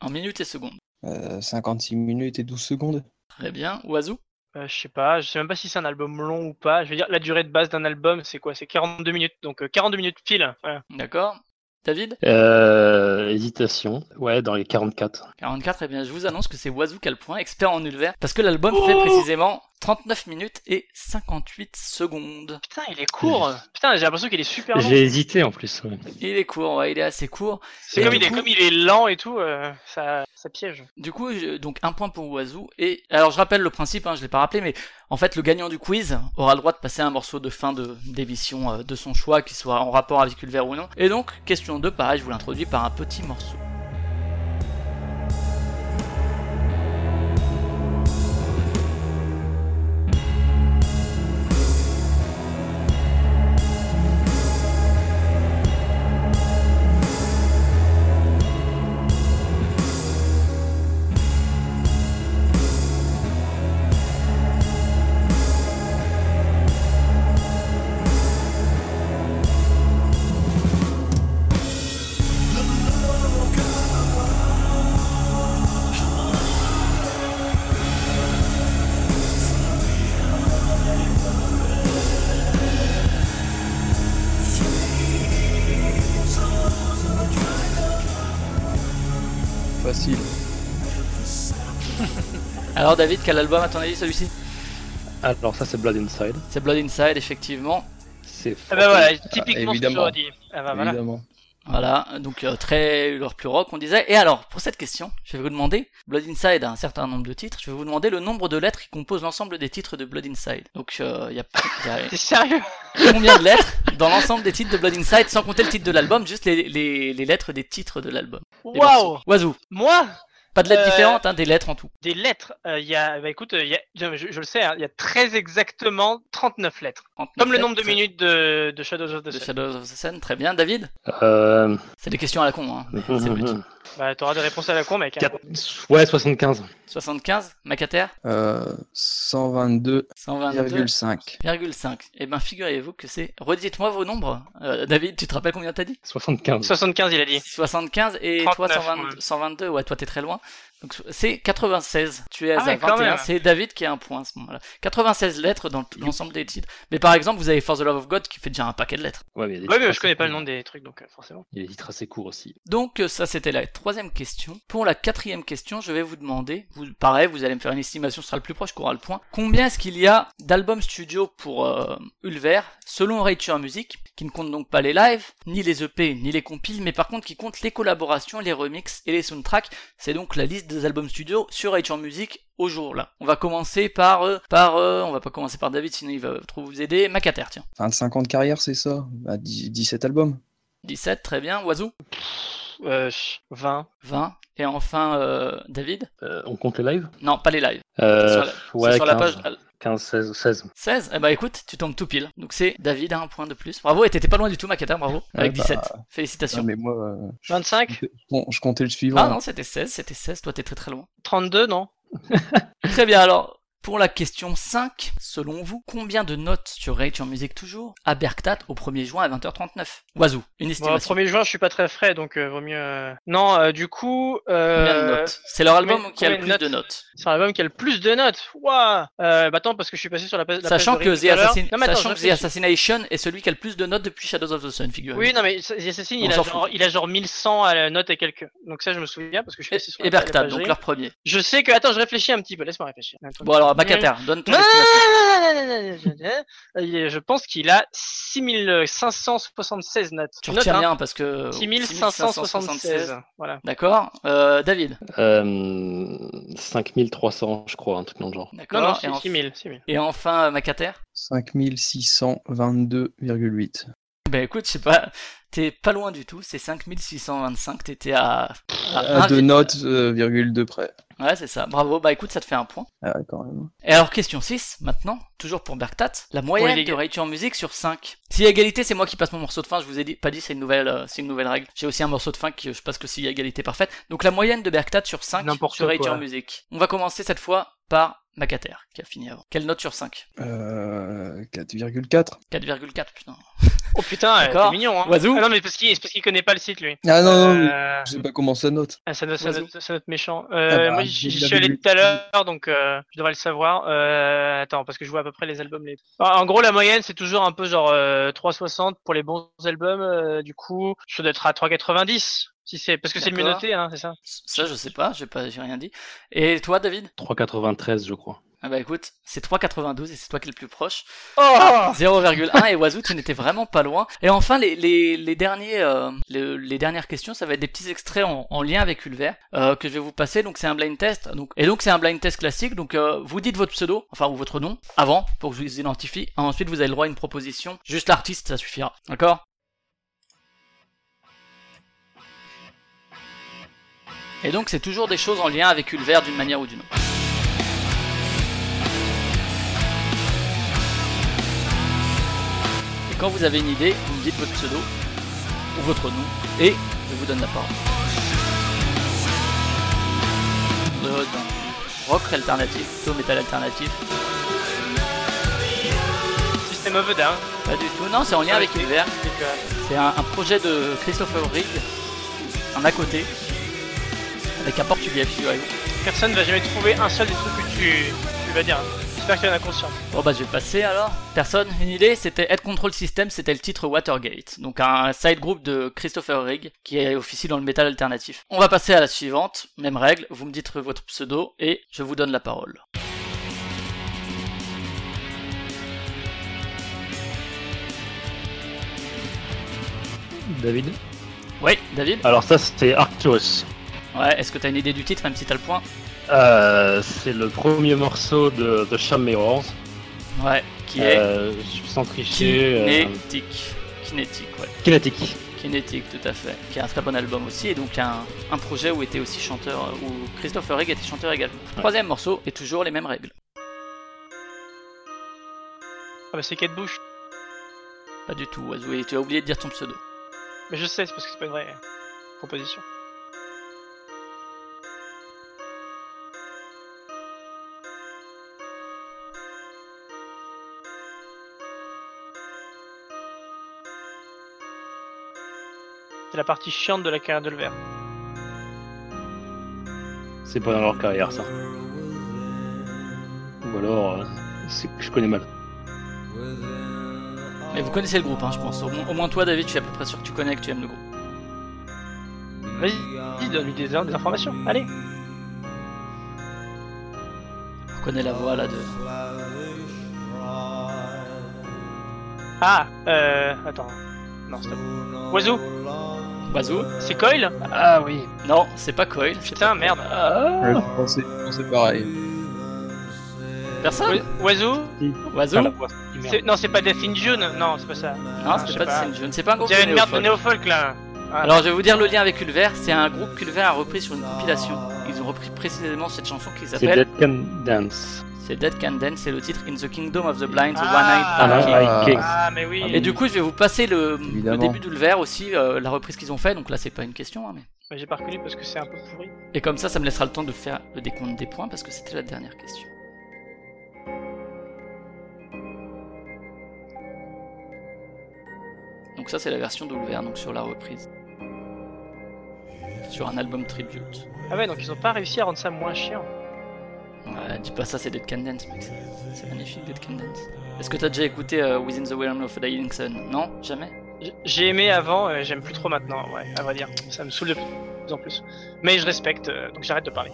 en minutes et secondes. euh, 56 minutes et 12 secondes. Très bien, Oiseau Euh, je sais pas, je sais même pas si c'est un album long ou pas. Je veux dire, la durée de base d'un album, c'est quoi? C'est 42 minutes. Donc euh, 42 minutes pile. Voilà. D'accord David? Euh, hésitation. Ouais, dans les 44. 44, eh bien je vous annonce que c'est Oiseau qui a le point, expert en Ulver, parce que l'album fait précisément 39 minutes et 58 secondes. Putain, il est court. Putain, j'ai l'impression qu'il est super long. J'ai hésité en plus. ouais. Il est court, ouais, il est assez court. C'est comme, coup- comme il est lent et tout, euh, ça, ça piège. Du coup, je- donc un point pour Oiseau. Et alors je rappelle le principe, hein, je l'ai pas rappelé, mais en fait le gagnant du quiz aura le droit de passer un morceau de fin de d'émission euh, de son choix, qui soit en rapport avec Ulver ou non. Et donc question 2, pareil, je vous l'introduis par un petit morceau. Alors David, quel album à ton avis celui-ci Alors ça c'est Blood Inside. C'est Blood Inside, effectivement. C'est Ah bah voilà, typiquement ce que évidemment. j'aurais dit. Ah bah voilà. Évidemment. Voilà, donc euh, très leur plus rock, on disait. Et alors, pour cette question, je vais vous demander, Blood Inside a un certain nombre de titres, je vais vous demander le nombre de lettres qui composent l'ensemble des titres de Blood Inside. Donc, euh, il y a, y a T'es sérieux? combien de lettres dans l'ensemble des titres de Blood Inside, sans compter le titre de l'album, juste les, les, les lettres des titres de l'album? Waouh. Oiseau, Moi? Pas de lettres Euh, différentes, hein, des lettres en tout. Des lettres, euh, il y a, bah écoute, euh, il y a, je, le sais, hein, il y a très exactement 39 lettres. 39 Comme le nombre de minutes de, de Shadows of the de Sun. Shadows of the Sun, très bien. David Euh... C'est des questions à la con, hein. c'est le but. Bah t'auras des réponses à la con, mec. hein. Quatre- Ouais, 75. 75, Macater? Euh, 122,5. 122,5. Eh ben, figurez-vous que c'est. Redites-moi vos nombres. Euh, David, tu te rappelles combien t'as dit? 75. 75, il a dit. 75 et 39, toi 120 ouais. 122, ouais, toi t'es très loin. Donc c'est 96. Tu es à Ah ouais, quand 21. même. C'est David qui a un point à ce moment-là. 96 lettres dans l'ensemble des titres. Mais par exemple, vous avez For the Love of God qui fait déjà un paquet de lettres. Ouais, mais il y a des Ouais, mais titres je connais pas le nom des trucs, donc euh, forcément. Il y a des titres assez courts aussi. Donc euh, ça c'était la troisième question. Pour la quatrième question, je vais vous demander, vous, pareil, vous allez me faire une estimation, ce sera le plus proche qu'on aura le point. Combien est-ce qu'il y a d'albums studio pour euh, Ulver, selon Rature Music, qui ne compte donc pas les lives, ni les EP, ni les compiles, mais par contre qui compte les collaborations, les remixes et les soundtracks. C'est donc la liste des albums studio sur Rature Music au jour là. On va commencer par, euh, par, euh, on va pas commencer par David, sinon il va trop vous aider. Macater, tiens. 25 ans de carrière, c'est ça bah, 10 17 albums. 17, très bien. Oiseau, Euh, 20. 20. Et enfin, euh, David Euh, on compte les lives? Non, pas les lives. euh, sur la- Ouais, c'est sur la 15. page. 15, 16, 16. 16 Eh bah écoute, tu tombes tout pile. Donc c'est David à un point de plus. Bravo, et t'étais pas loin du tout, Makata, bravo. Avec bah, 17. Non, Félicitations. mais moi, euh, je, 25 bon, je comptais le suivant. Ah non, c'était 16, c'était 16. Toi, t'es très très loin. 32, non? Très bien, alors. Pour la question 5, selon vous, combien de notes sur Rate Your Music toujours à Bergtat au 1er juin à 20h39 Wazoo, une Bon, estimation. 1er juin, je suis pas très frais, donc euh, vaut mieux. euh, Non, euh, du coup. Combien de notes? C'est leur album combien- qui a le combien plus de notes? C'est l'album qui a le plus de notes. Waouh euh, Bah attends, parce que je suis passé sur la page. la page Sachant de que, Rick The tout à l'heure. Assassin- Non, mais attends, sachant je que The réfléchis. Assassination est celui qui a le plus de notes depuis Shadows of the Sun, figure Oui, non, mais The Assassin, On il a, s'en genre, il a genre 1100 à la note et quelques. Donc ça, je me souviens parce que je suis Et, passé sur et la, page donc Rick. leur premier. Je sais que. Attends, je réfléchis un petit peu. Laisse-moi réfléchir. Bon alors, Macater, donne ton Je pense qu'il a 6576 notes. Tu retiens hein. bien parce que... 6576. Voilà. D'accord. Euh, David. Euh, 5300, je crois, un truc dans le genre. D'accord. Non, non, et, c'est enf- 6000. 6000. et enfin, euh, Macater. 5622,8. Ben écoute, je sais pas, t'es pas loin du tout, c'est 5625, t'étais à... à À un deux vi- notes, euh, virgule de près. Ouais, c'est ça. Bravo, bah écoute, ça te fait un point. Ah, ouais, quand même. Et alors, question 6, maintenant, toujours pour Bergtat, la moyenne Oui, de. Rate Your Music sur 5. S'il y a égalité, c'est moi qui passe mon morceau de fin, je vous ai dit, pas dit, c'est une nouvelle, euh, c'est une nouvelle règle. J'ai aussi un morceau de fin qui, je passe que s'il y a égalité parfaite. Donc la moyenne de Bergtat sur 5 N'importe sur quoi. Your Music. On va commencer cette fois par Macater, qui a fini avant. Quelle note sur 5 Euh, 4,4. 4,4, putain. Oh putain, euh, D'accord. t'es mignon, hein. Oiseau Ah non, mais parce qu'il c'est parce qu'il connaît pas le site, lui. Ah non, non, Euh, je sais pas comment ça note. Ah, ça, être méchant. Euh, Ah bah, moi, j'y suis allé tout à l'heure, donc euh, je devrais le savoir. Euh, attends, parce que je vois à peu près les albums. Les... Ah, En gros, la moyenne, c'est toujours un peu genre euh, 3,60 pour les bons albums. euh, du coup, ça doit être à 3,90. Si c'est parce que c'est le mieux noté, hein, c'est ça? Ça, je sais pas, j'ai pas, j'ai rien dit. Et toi, David? 3,93, je crois. Ah bah écoute, c'est 3,92 et c'est toi qui es le plus proche. Oh 0,1 et Wazoo, tu n'étais vraiment pas loin. Et enfin, les, les, les derniers, euh, le- les dernières questions, ça va être des petits extraits en, en lien avec Ulver euh, que je vais vous passer. Donc c'est un blind test. Donc, et donc c'est un blind test classique. Donc euh, vous dites votre pseudo, enfin ou votre nom, avant pour que je vous identifie. Ensuite, vous avez le droit à une proposition. Juste l'artiste, ça suffira. D'accord? Et donc c'est toujours des choses en lien avec Ulver d'une manière ou d'une autre. Et quand vous avez une idée, vous me dites votre pseudo ou votre nom et je vous donne la parole. Dans rock alternatif, plutôt métal alternatif. System of a Down. Pas du tout, non, c'est en lien avec Ulver. C'est un, un projet de Christopher Rigg, un à côté, avec un portugais, figurez-vous. personne va jamais trouver un seul des trucs que tu, tu vas dire. J'espère que tu en as conscience. Bon bah je vais passer alors. Personne Une idée C'était Head Control System, c'était le titre Watergate. Donc un side group de Christopher Rigg qui est officie dans le métal alternatif. On va passer à la suivante, même règle, vous me dites votre pseudo et je vous donne la parole. David? Oui, David? Alors ça, c'était Arcturus. Ouais, est-ce que t'as une idée du titre, même si t'as le point Euh, c'est le premier morceau de The Sham Mirrors. Ouais, qui est Euh, je suis sans tricher. euh, Kinétique. Kinétique, ouais. Kinetic. Kinetic, tout à fait. Qui est un très bon album aussi, et donc un, un projet où était aussi chanteur, euh, où Christopher Rigg était chanteur également. Troisième morceau, et toujours les mêmes règles. Ah bah c'est Kate Bush. Pas du tout, et tu as oublié de dire ton pseudo. Mais je sais, c'est parce que c'est pas une vraie proposition. C'est la partie chiante de la carrière de Levert. C'est pas dans leur carrière, ça. Ou alors, euh, c'est que je connais mal. Mais vous connaissez le groupe, hein, je pense. Au moins, au moins toi, David, je suis à peu près sûr que tu connais, que tu aimes le groupe. Vas-y, donne-lui des, des informations. Allez. On connaît la voix là de. Ah, euh, attends. Non, c'est bon. Oiseau, Oiseau c'est Coil Ah oui. Non, c'est pas Coil. c'est Putain, pas- merde. Ouais, je pensais, je pensais pareil. Personne Oi- Oiseau Oiseau Ah, c'est- Non, c'est pas Death in June. Non, c'est pas ça. Non, Ah, sais pas pas. de Saint John. C'est pas un groupe de une merde de néo-folk. néo-folk là. Ah, Alors je vais vous dire le lien avec Ulver, c'est un groupe qu'Ulver a repris sur une compilation. Ils ont repris précisément cette chanson qui C'est s'appelle Dead Can Dance. C'est Dead Can Dance, c'est le titre In the Kingdom of the Blind, the Ah, One-Eyed Ah, King. Ah, mais oui. Et du coup, je vais vous passer le, début d'Ulver aussi, euh, la reprise qu'ils ont fait. Donc là, c'est pas une question, hein, mais. Mais J'ai pas reconnu parce que c'est un peu pourri. Et comme ça, ça me laissera le temps de faire le décompte des points parce que c'était la dernière question. Donc ça, c'est la version d'Ulver, donc sur la reprise. Sur un album tribute. Ah ouais, donc ils ont pas réussi à rendre ça moins chiant. Ouais, dis pas ça, c'est Dead Can Dance, mec. c'est- magnifique, Dead Can Dance. Est-ce que t'as déjà écouté euh, Within the Realm of Dying Sun? Non? Jamais? J'ai aimé avant, euh, j'aime plus trop maintenant, ouais, à vrai dire. Ça me saoule de plus en plus. Mais je respecte, euh, donc j'arrête de parler.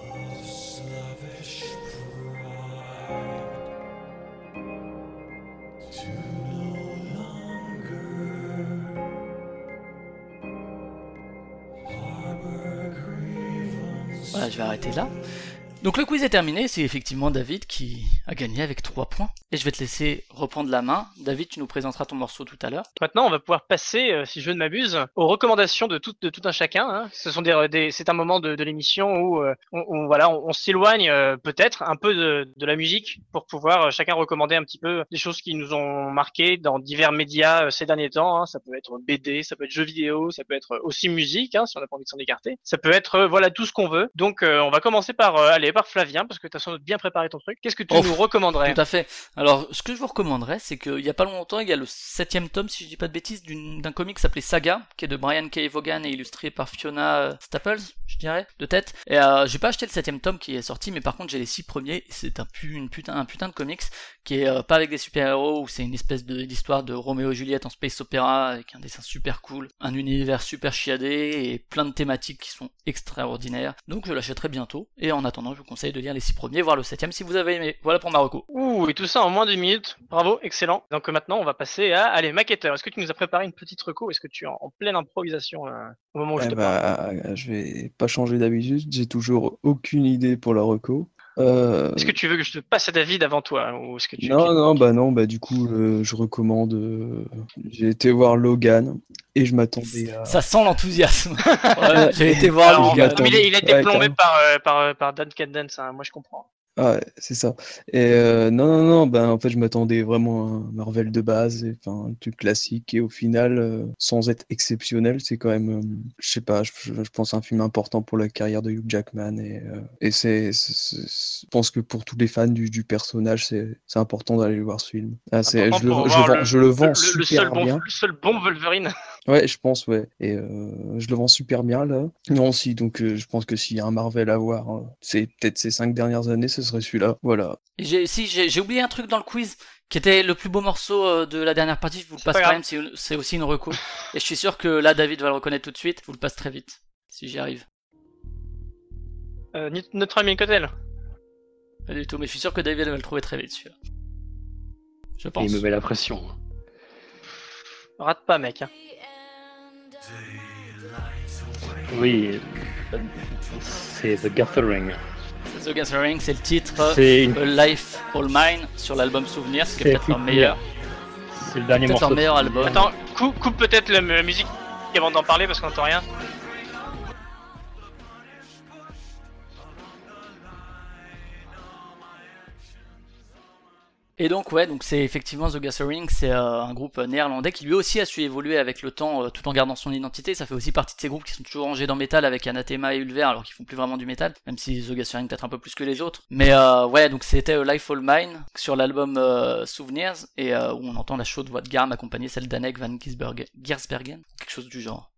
Voilà, je vais arrêter là. Donc le quiz est terminé, c'est effectivement David qui a gagné avec 3 points. Et je vais te laisser reprendre la main. David, tu nous présenteras ton morceau tout à l'heure. Maintenant, on va pouvoir passer, euh, si je ne m'abuse, aux recommandations de tout, un chacun. hein. C'est un moment de, l'émission où euh, on, voilà, on, s'éloigne euh, peut-être un peu de, la musique pour pouvoir chacun recommander un petit peu des choses qui nous ont marqué dans divers médias ces derniers temps. hein. Ça peut être BD, ça peut être jeux vidéo, ça peut être aussi musique, hein, si on n'a pas envie de s'en écarter. Ça peut être voilà tout ce qu'on veut. Donc, on va commencer par euh, aller par Flavien parce que tu as sans doute bien préparé ton truc. Qu'est-ce que tu Oh, nous recommanderais Tout à fait. Alors, ce que je vous recommanderais, c'est qu'il y a pas longtemps, il y a le septième tome, si je dis pas de bêtises, d'un comic qui s'appelait Saga, qui est de Brian K. Vaughan et illustré par Fiona euh, Staples, je dirais, de tête. Et euh, j'ai pas acheté le septième tome qui est sorti, mais par contre j'ai les six premiers. C'est un, pu- une putain, un putain de comics qui est euh, pas avec des super-héros, où c'est une espèce de- d'histoire de Roméo et Juliette en space opéra avec un dessin super cool, un univers super chiadé et plein de thématiques qui sont extraordinaires. Donc je l'achèterai bientôt. Et en attendant, je vous conseille de lire les six premiers, voire le septième si vous avez aimé. Voilà pour Marocco. Ouh, et tout ça en moins d'une minute. Bravo, excellent. Donc euh, maintenant, on va passer à, allez, maquetteur. Est-ce que tu nous as préparé une petite reco ou Est-ce que tu es en, pleine improvisation euh, au moment où je Eh te parle? bah, je vais pas changer d'habitude, j'ai toujours aucune idée pour la reco. Euh, Est-ce que tu veux que je te passe à David avant toi ou est-ce que tu Non, non, bah non, bah du coup, euh, je recommande. euh, J'ai été voir Logan et je m'attendais à. Ça sent l'enthousiasme. Ouais, J'ai été voir Alors, Logan. mais il, a, il a été Ouais, plombé carrément. par, euh, par, euh, par Dan Cadence, hein, moi je comprends. Ah, ouais, c'est ça. Et euh, non, non, non, bah en fait, je m'attendais vraiment à un Marvel de base, et, enfin, un truc classique, et au final, euh, sans être exceptionnel, c'est quand même, euh, je sais pas, je, pense un film important pour la carrière de Hugh Jackman, et, euh, et c'est, je pense que pour tous les fans du, du personnage, c'est, important d'aller le voir ce film. Ah, je, le, je, le- je le vends le, super bon, bien. le seul bon Wolverine. Ouais, je pense, ouais. Et euh, je le vends super bien là. Non, si, donc euh, je pense que s'il y a un Marvel à voir, euh, c'est peut-être ces cinq dernières années, ce serait celui-là. Voilà. Et J'ai, si, j'ai j'ai oublié un truc dans le quiz qui était le plus beau morceau euh, de la dernière partie. Je vous le passe pas quand même. C'est, aussi une reco. Et je suis sûr que là, David va le reconnaître tout de suite. Je vous le passe très vite. Si j'y arrive. Euh, notre ami Cotel. Pas du tout. Mais je suis sûr que David va le trouver très vite, celui-là. Je pense. Il me met la pression. Rate pas, mec. hein. Oui, c'est The Gathering. The Gathering, c'est le titre. C'est une- euh, Life All Mine sur l'album Souvenir, ce qui est peut-être leur Souvenir. meilleur, c'est le dernier peut-être leur morceau. meilleur album. Attends, coupe, coupe peut-être la, la musique avant d'en parler parce qu'on n'entend rien. Et donc ouais, donc c'est effectivement The Gathering, c'est euh, un groupe euh, néerlandais qui lui aussi a su évoluer avec le temps euh, tout en gardant son identité. Ça fait aussi partie de ces groupes qui sont toujours rangés dans métal avec Anathema et Ulver alors qu'ils font plus vraiment du métal, même si The Gathering peut-être un peu plus que les autres. Mais ouais, donc c'était Life All Mine sur l'album Souvenirs et où on entend la chaude voix de Garm accompagner celle d'Anek van Giersbergen, quelque chose du genre.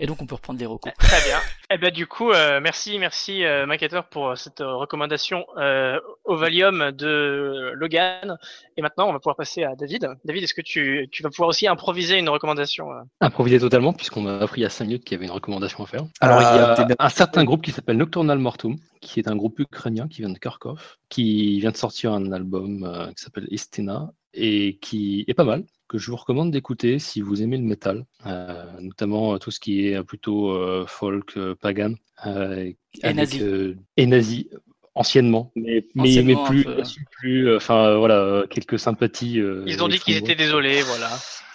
Et donc on peut reprendre les recos. Très bien. Eh ben du coup, euh, merci, merci euh, Maquetteur pour euh, cette euh, recommandation euh, au Valium de Logan. Et maintenant, on va pouvoir passer à David. David, est-ce que tu, tu vas pouvoir aussi improviser une recommandation euh Improvisé totalement, puisqu'on m'a appris il y a 5 minutes qu'il y avait une recommandation à faire. Alors, il y Ah, a bien. un certain groupe qui s'appelle Nocturnal Mortum, qui est un groupe ukrainien qui vient de Kharkov, qui vient de sortir un album euh, qui s'appelle Istina, et qui est pas mal, que je vous recommande d'écouter si vous aimez le métal, euh, notamment euh, tout ce qui est plutôt euh, folk, euh, pagan, euh, Et avec, nazi. euh, et nazi, anciennement, mais, mais, mais plus, peu. plus, euh, enfin euh, voilà, euh, quelques sympathies. euh, Ils ont dit qu'ils étaient désolés, voilà.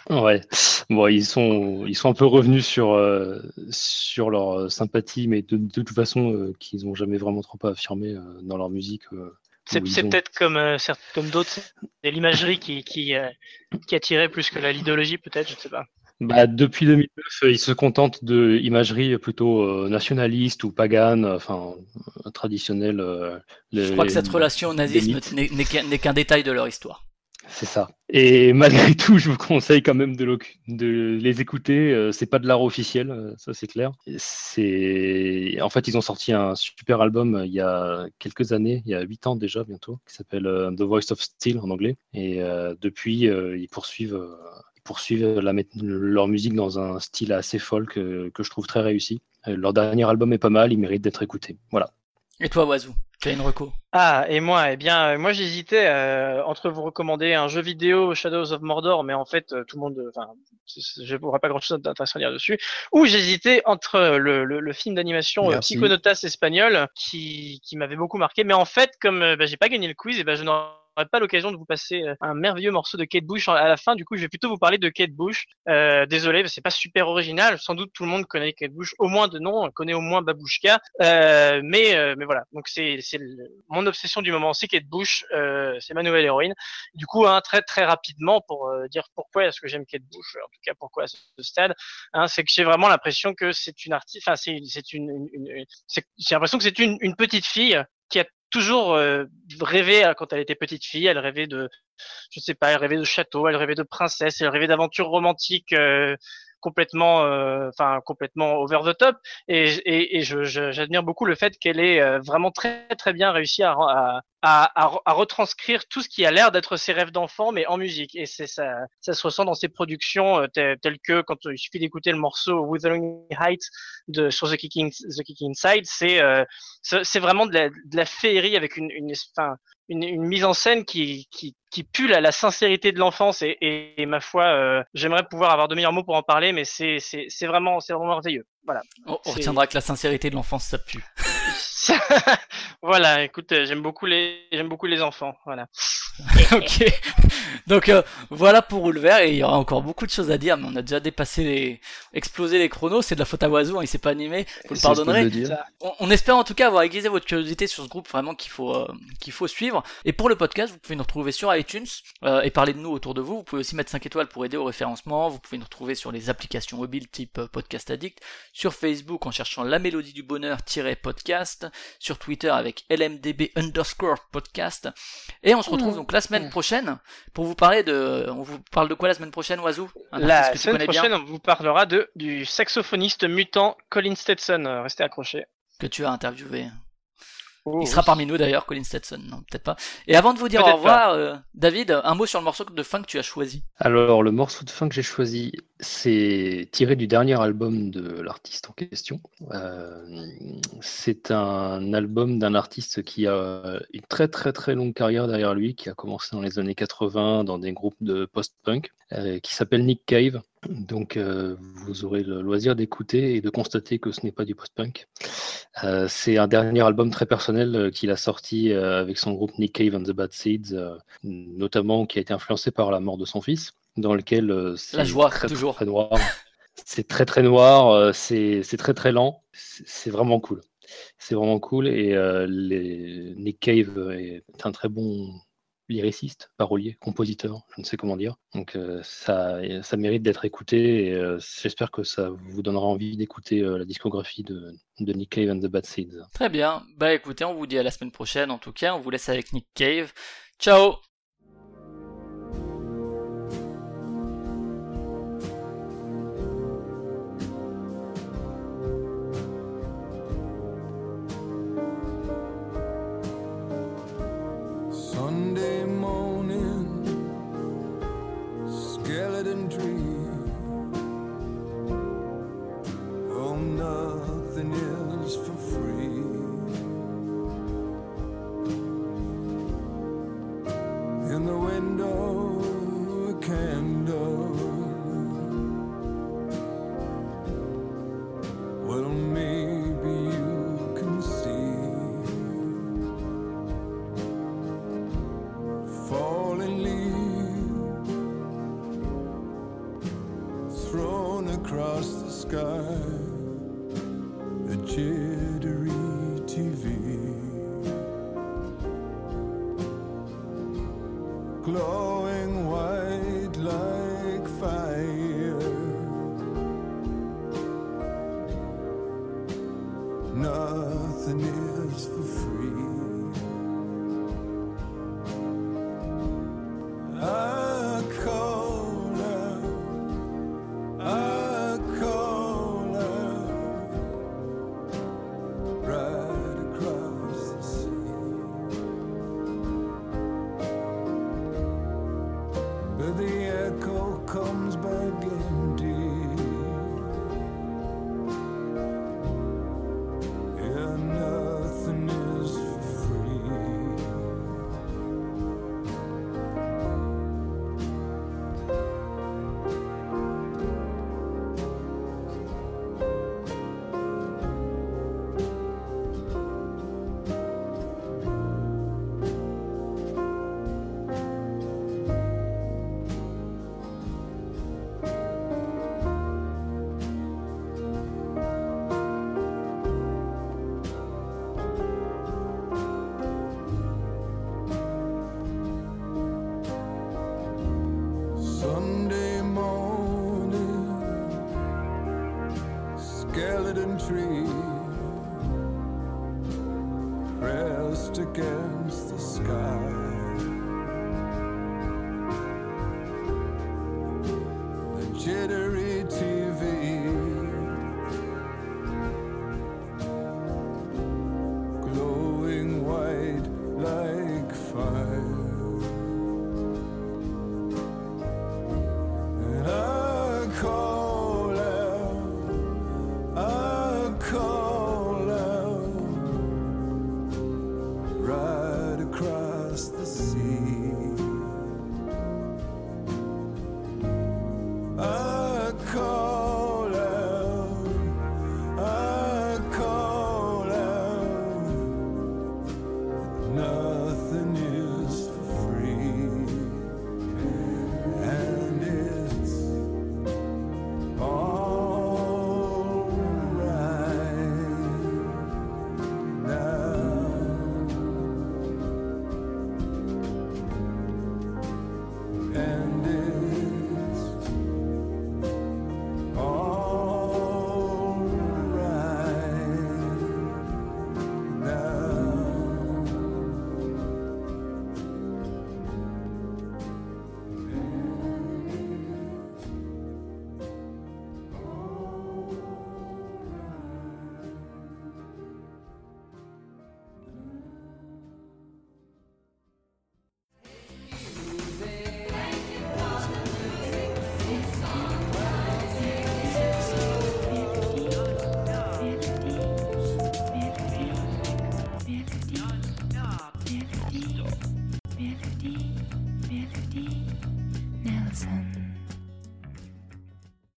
Ouais, bon, ils sont, ils sont un peu revenus sur, euh, sur leur euh, sympathie, mais de, de toute façon, euh, qu'ils n'ont jamais vraiment trop affirmé euh, dans leur musique. C'est peut-être comme, euh, comme d'autres, c'est l'imagerie qui, qui, euh, qui attirait plus que la l'idéologie, peut-être, je ne sais pas. Bah, depuis 2009, euh, ils se contentent de imagerie plutôt euh, nationaliste ou pagane, enfin euh, traditionnelle. euh, Je crois que cette relation au nazisme n'est qu'un détail de leur histoire. C'est ça. Et malgré tout, je vous conseille quand même de, les écouter. euh, C'est pas de l'art officiel, euh, ça c'est clair. En fait ils ont sorti un super album euh, il y a quelques années, il y a huit ans déjà bientôt, qui s'appelle The Voice of Steel en anglais. Et depuis, ils poursuivent, leur musique dans un style assez folk que je trouve très réussi. Leur dernier album est pas mal, il mérite d'être écouté. Voilà. Et toi, Wazoo, une reco Ah, et moi, eh bien, euh, moi j'hésitais euh, entre vous recommander un jeu vidéo Shadows of Mordor, mais en fait, euh, tout le monde, enfin, c'est- c'est- je n'aurai pas grand-chose d'intéressant à dire dessus, ou j'hésitais entre le, le, le film d'animation euh. Psychonautas espagnol, qui, qui m'avait beaucoup marqué, mais en fait, comme euh, bah, j'ai pas gagné le quiz, et ben je n'aurai pas l'occasion de vous passer euh, un merveilleux morceau de Kate Bush à la fin, du coup, je vais plutôt vous parler de Kate Bush. Euh, désolé, c'est pas super original, sans doute tout le monde connaît Kate Bush, au moins de nom, connaît au moins Babushka, euh, mais, euh, mais voilà, donc c'est mon obsession du moment, c'est Kate Bush, euh, c'est ma nouvelle héroïne. Du coup, hein, très très rapidement pour euh, dire pourquoi est-ce que j'aime Kate Bush, en tout cas pourquoi à ce stade, hein, c'est que j'ai vraiment l'impression que c'est une artiste, enfin c'est c'est une, une- une- j'ai l'impression que c'est une petite fille qui a toujours euh, rêvé euh, quand elle était petite fille, elle rêvait de, je sais pas, elle rêvait de château, elle rêvait de princesse, elle rêvait d'aventures romantiques. euh, complètement euh, enfin complètement over the top. Et, et, et j'admire beaucoup le fait qu'elle ait euh, vraiment très très bien réussi à, à, à, retranscrire tout ce qui a l'air d'être ses rêves d'enfant mais en musique. Et c'est ça ça se ressent dans ses productions euh, telles, que quand il suffit d'écouter le morceau Wuthering Heights de sur The Kicking The Kicking Side c'est c'est vraiment de la, féerie avec une une, enfin, une, une mise en scène qui, qui, qui pue la, la sincérité de l'enfance et, et, et ma foi, euh, j'aimerais pouvoir avoir de meilleurs mots pour en parler, mais c'est vraiment c'est vraiment merveilleux. Voilà. On, on retiendra que la sincérité de l'enfance, ça pue. voilà. Écoute, euh, j'aime beaucoup les j'aime beaucoup les enfants. Voilà. ok. Donc euh, voilà pour Ulver et il y aura encore beaucoup de choses à dire, mais on a déjà dépassé les, explosé les chronos. C'est de la faute à Wazoo, hein, il s'est pas animé. Vous le pardonnerez. On, on espère en tout cas avoir aiguisé votre curiosité sur ce groupe vraiment qu'il faut euh, qu'il faut suivre. Et pour le podcast, vous pouvez nous retrouver sur iTunes euh, et parler de nous autour de vous. Vous pouvez aussi mettre 5 étoiles pour aider au référencement. Vous pouvez nous retrouver sur les applications mobiles type Podcast Addict, sur Facebook en cherchant la mélodie du bonheur-podcast, sur Twitter avec LMDB underscore podcast. Et on se retrouve donc la semaine prochaine pour vous parler de. On vous parle de quoi la semaine prochaine, Oiseau? La semaine bien, prochaine, on vous parlera de du saxophoniste mutant Colin Stetson. Euh, Restez accrochés. que tu as interviewé. Oh, Il sera oui. parmi nous d'ailleurs, Colin Stetson. Non, peut-être pas. Et avant de vous dire au revoir, euh, David, un mot sur le morceau de fin que tu as choisi. Alors, le morceau de fin que j'ai choisi, c'est tiré du dernier album de l'artiste en question. Euh, c'est un album d'un artiste qui a une très très très longue carrière derrière lui, qui a commencé dans les années 80 dans des groupes de post-punk, euh, qui s'appelle Nick Cave. Donc, euh, vous aurez le loisir d'écouter et de constater que ce n'est pas du post-punk. Euh, c'est un dernier album très personnel euh, qu'il a sorti euh, avec son groupe Nick Cave and the Bad Seeds, euh, notamment qui a été influencé par la mort de son fils, dans lequel euh, c'est La joie, très, toujours. très noir. c'est très très noir, euh, c'est c'est très très lent, c'est c'est vraiment cool. C'est vraiment cool et euh, les... Nick Cave est un très bon lyriciste, parolier, compositeur, je ne sais comment dire. Donc euh, ça, ça mérite d'être écouté et euh, j'espère que ça vous donnera envie d'écouter euh, la discographie de, de Nick Cave and the Bad Seeds. Très bien. Bah écoutez, on vous dit à la semaine prochaine. En tout cas, on vous laisse avec Nick Cave. Ciao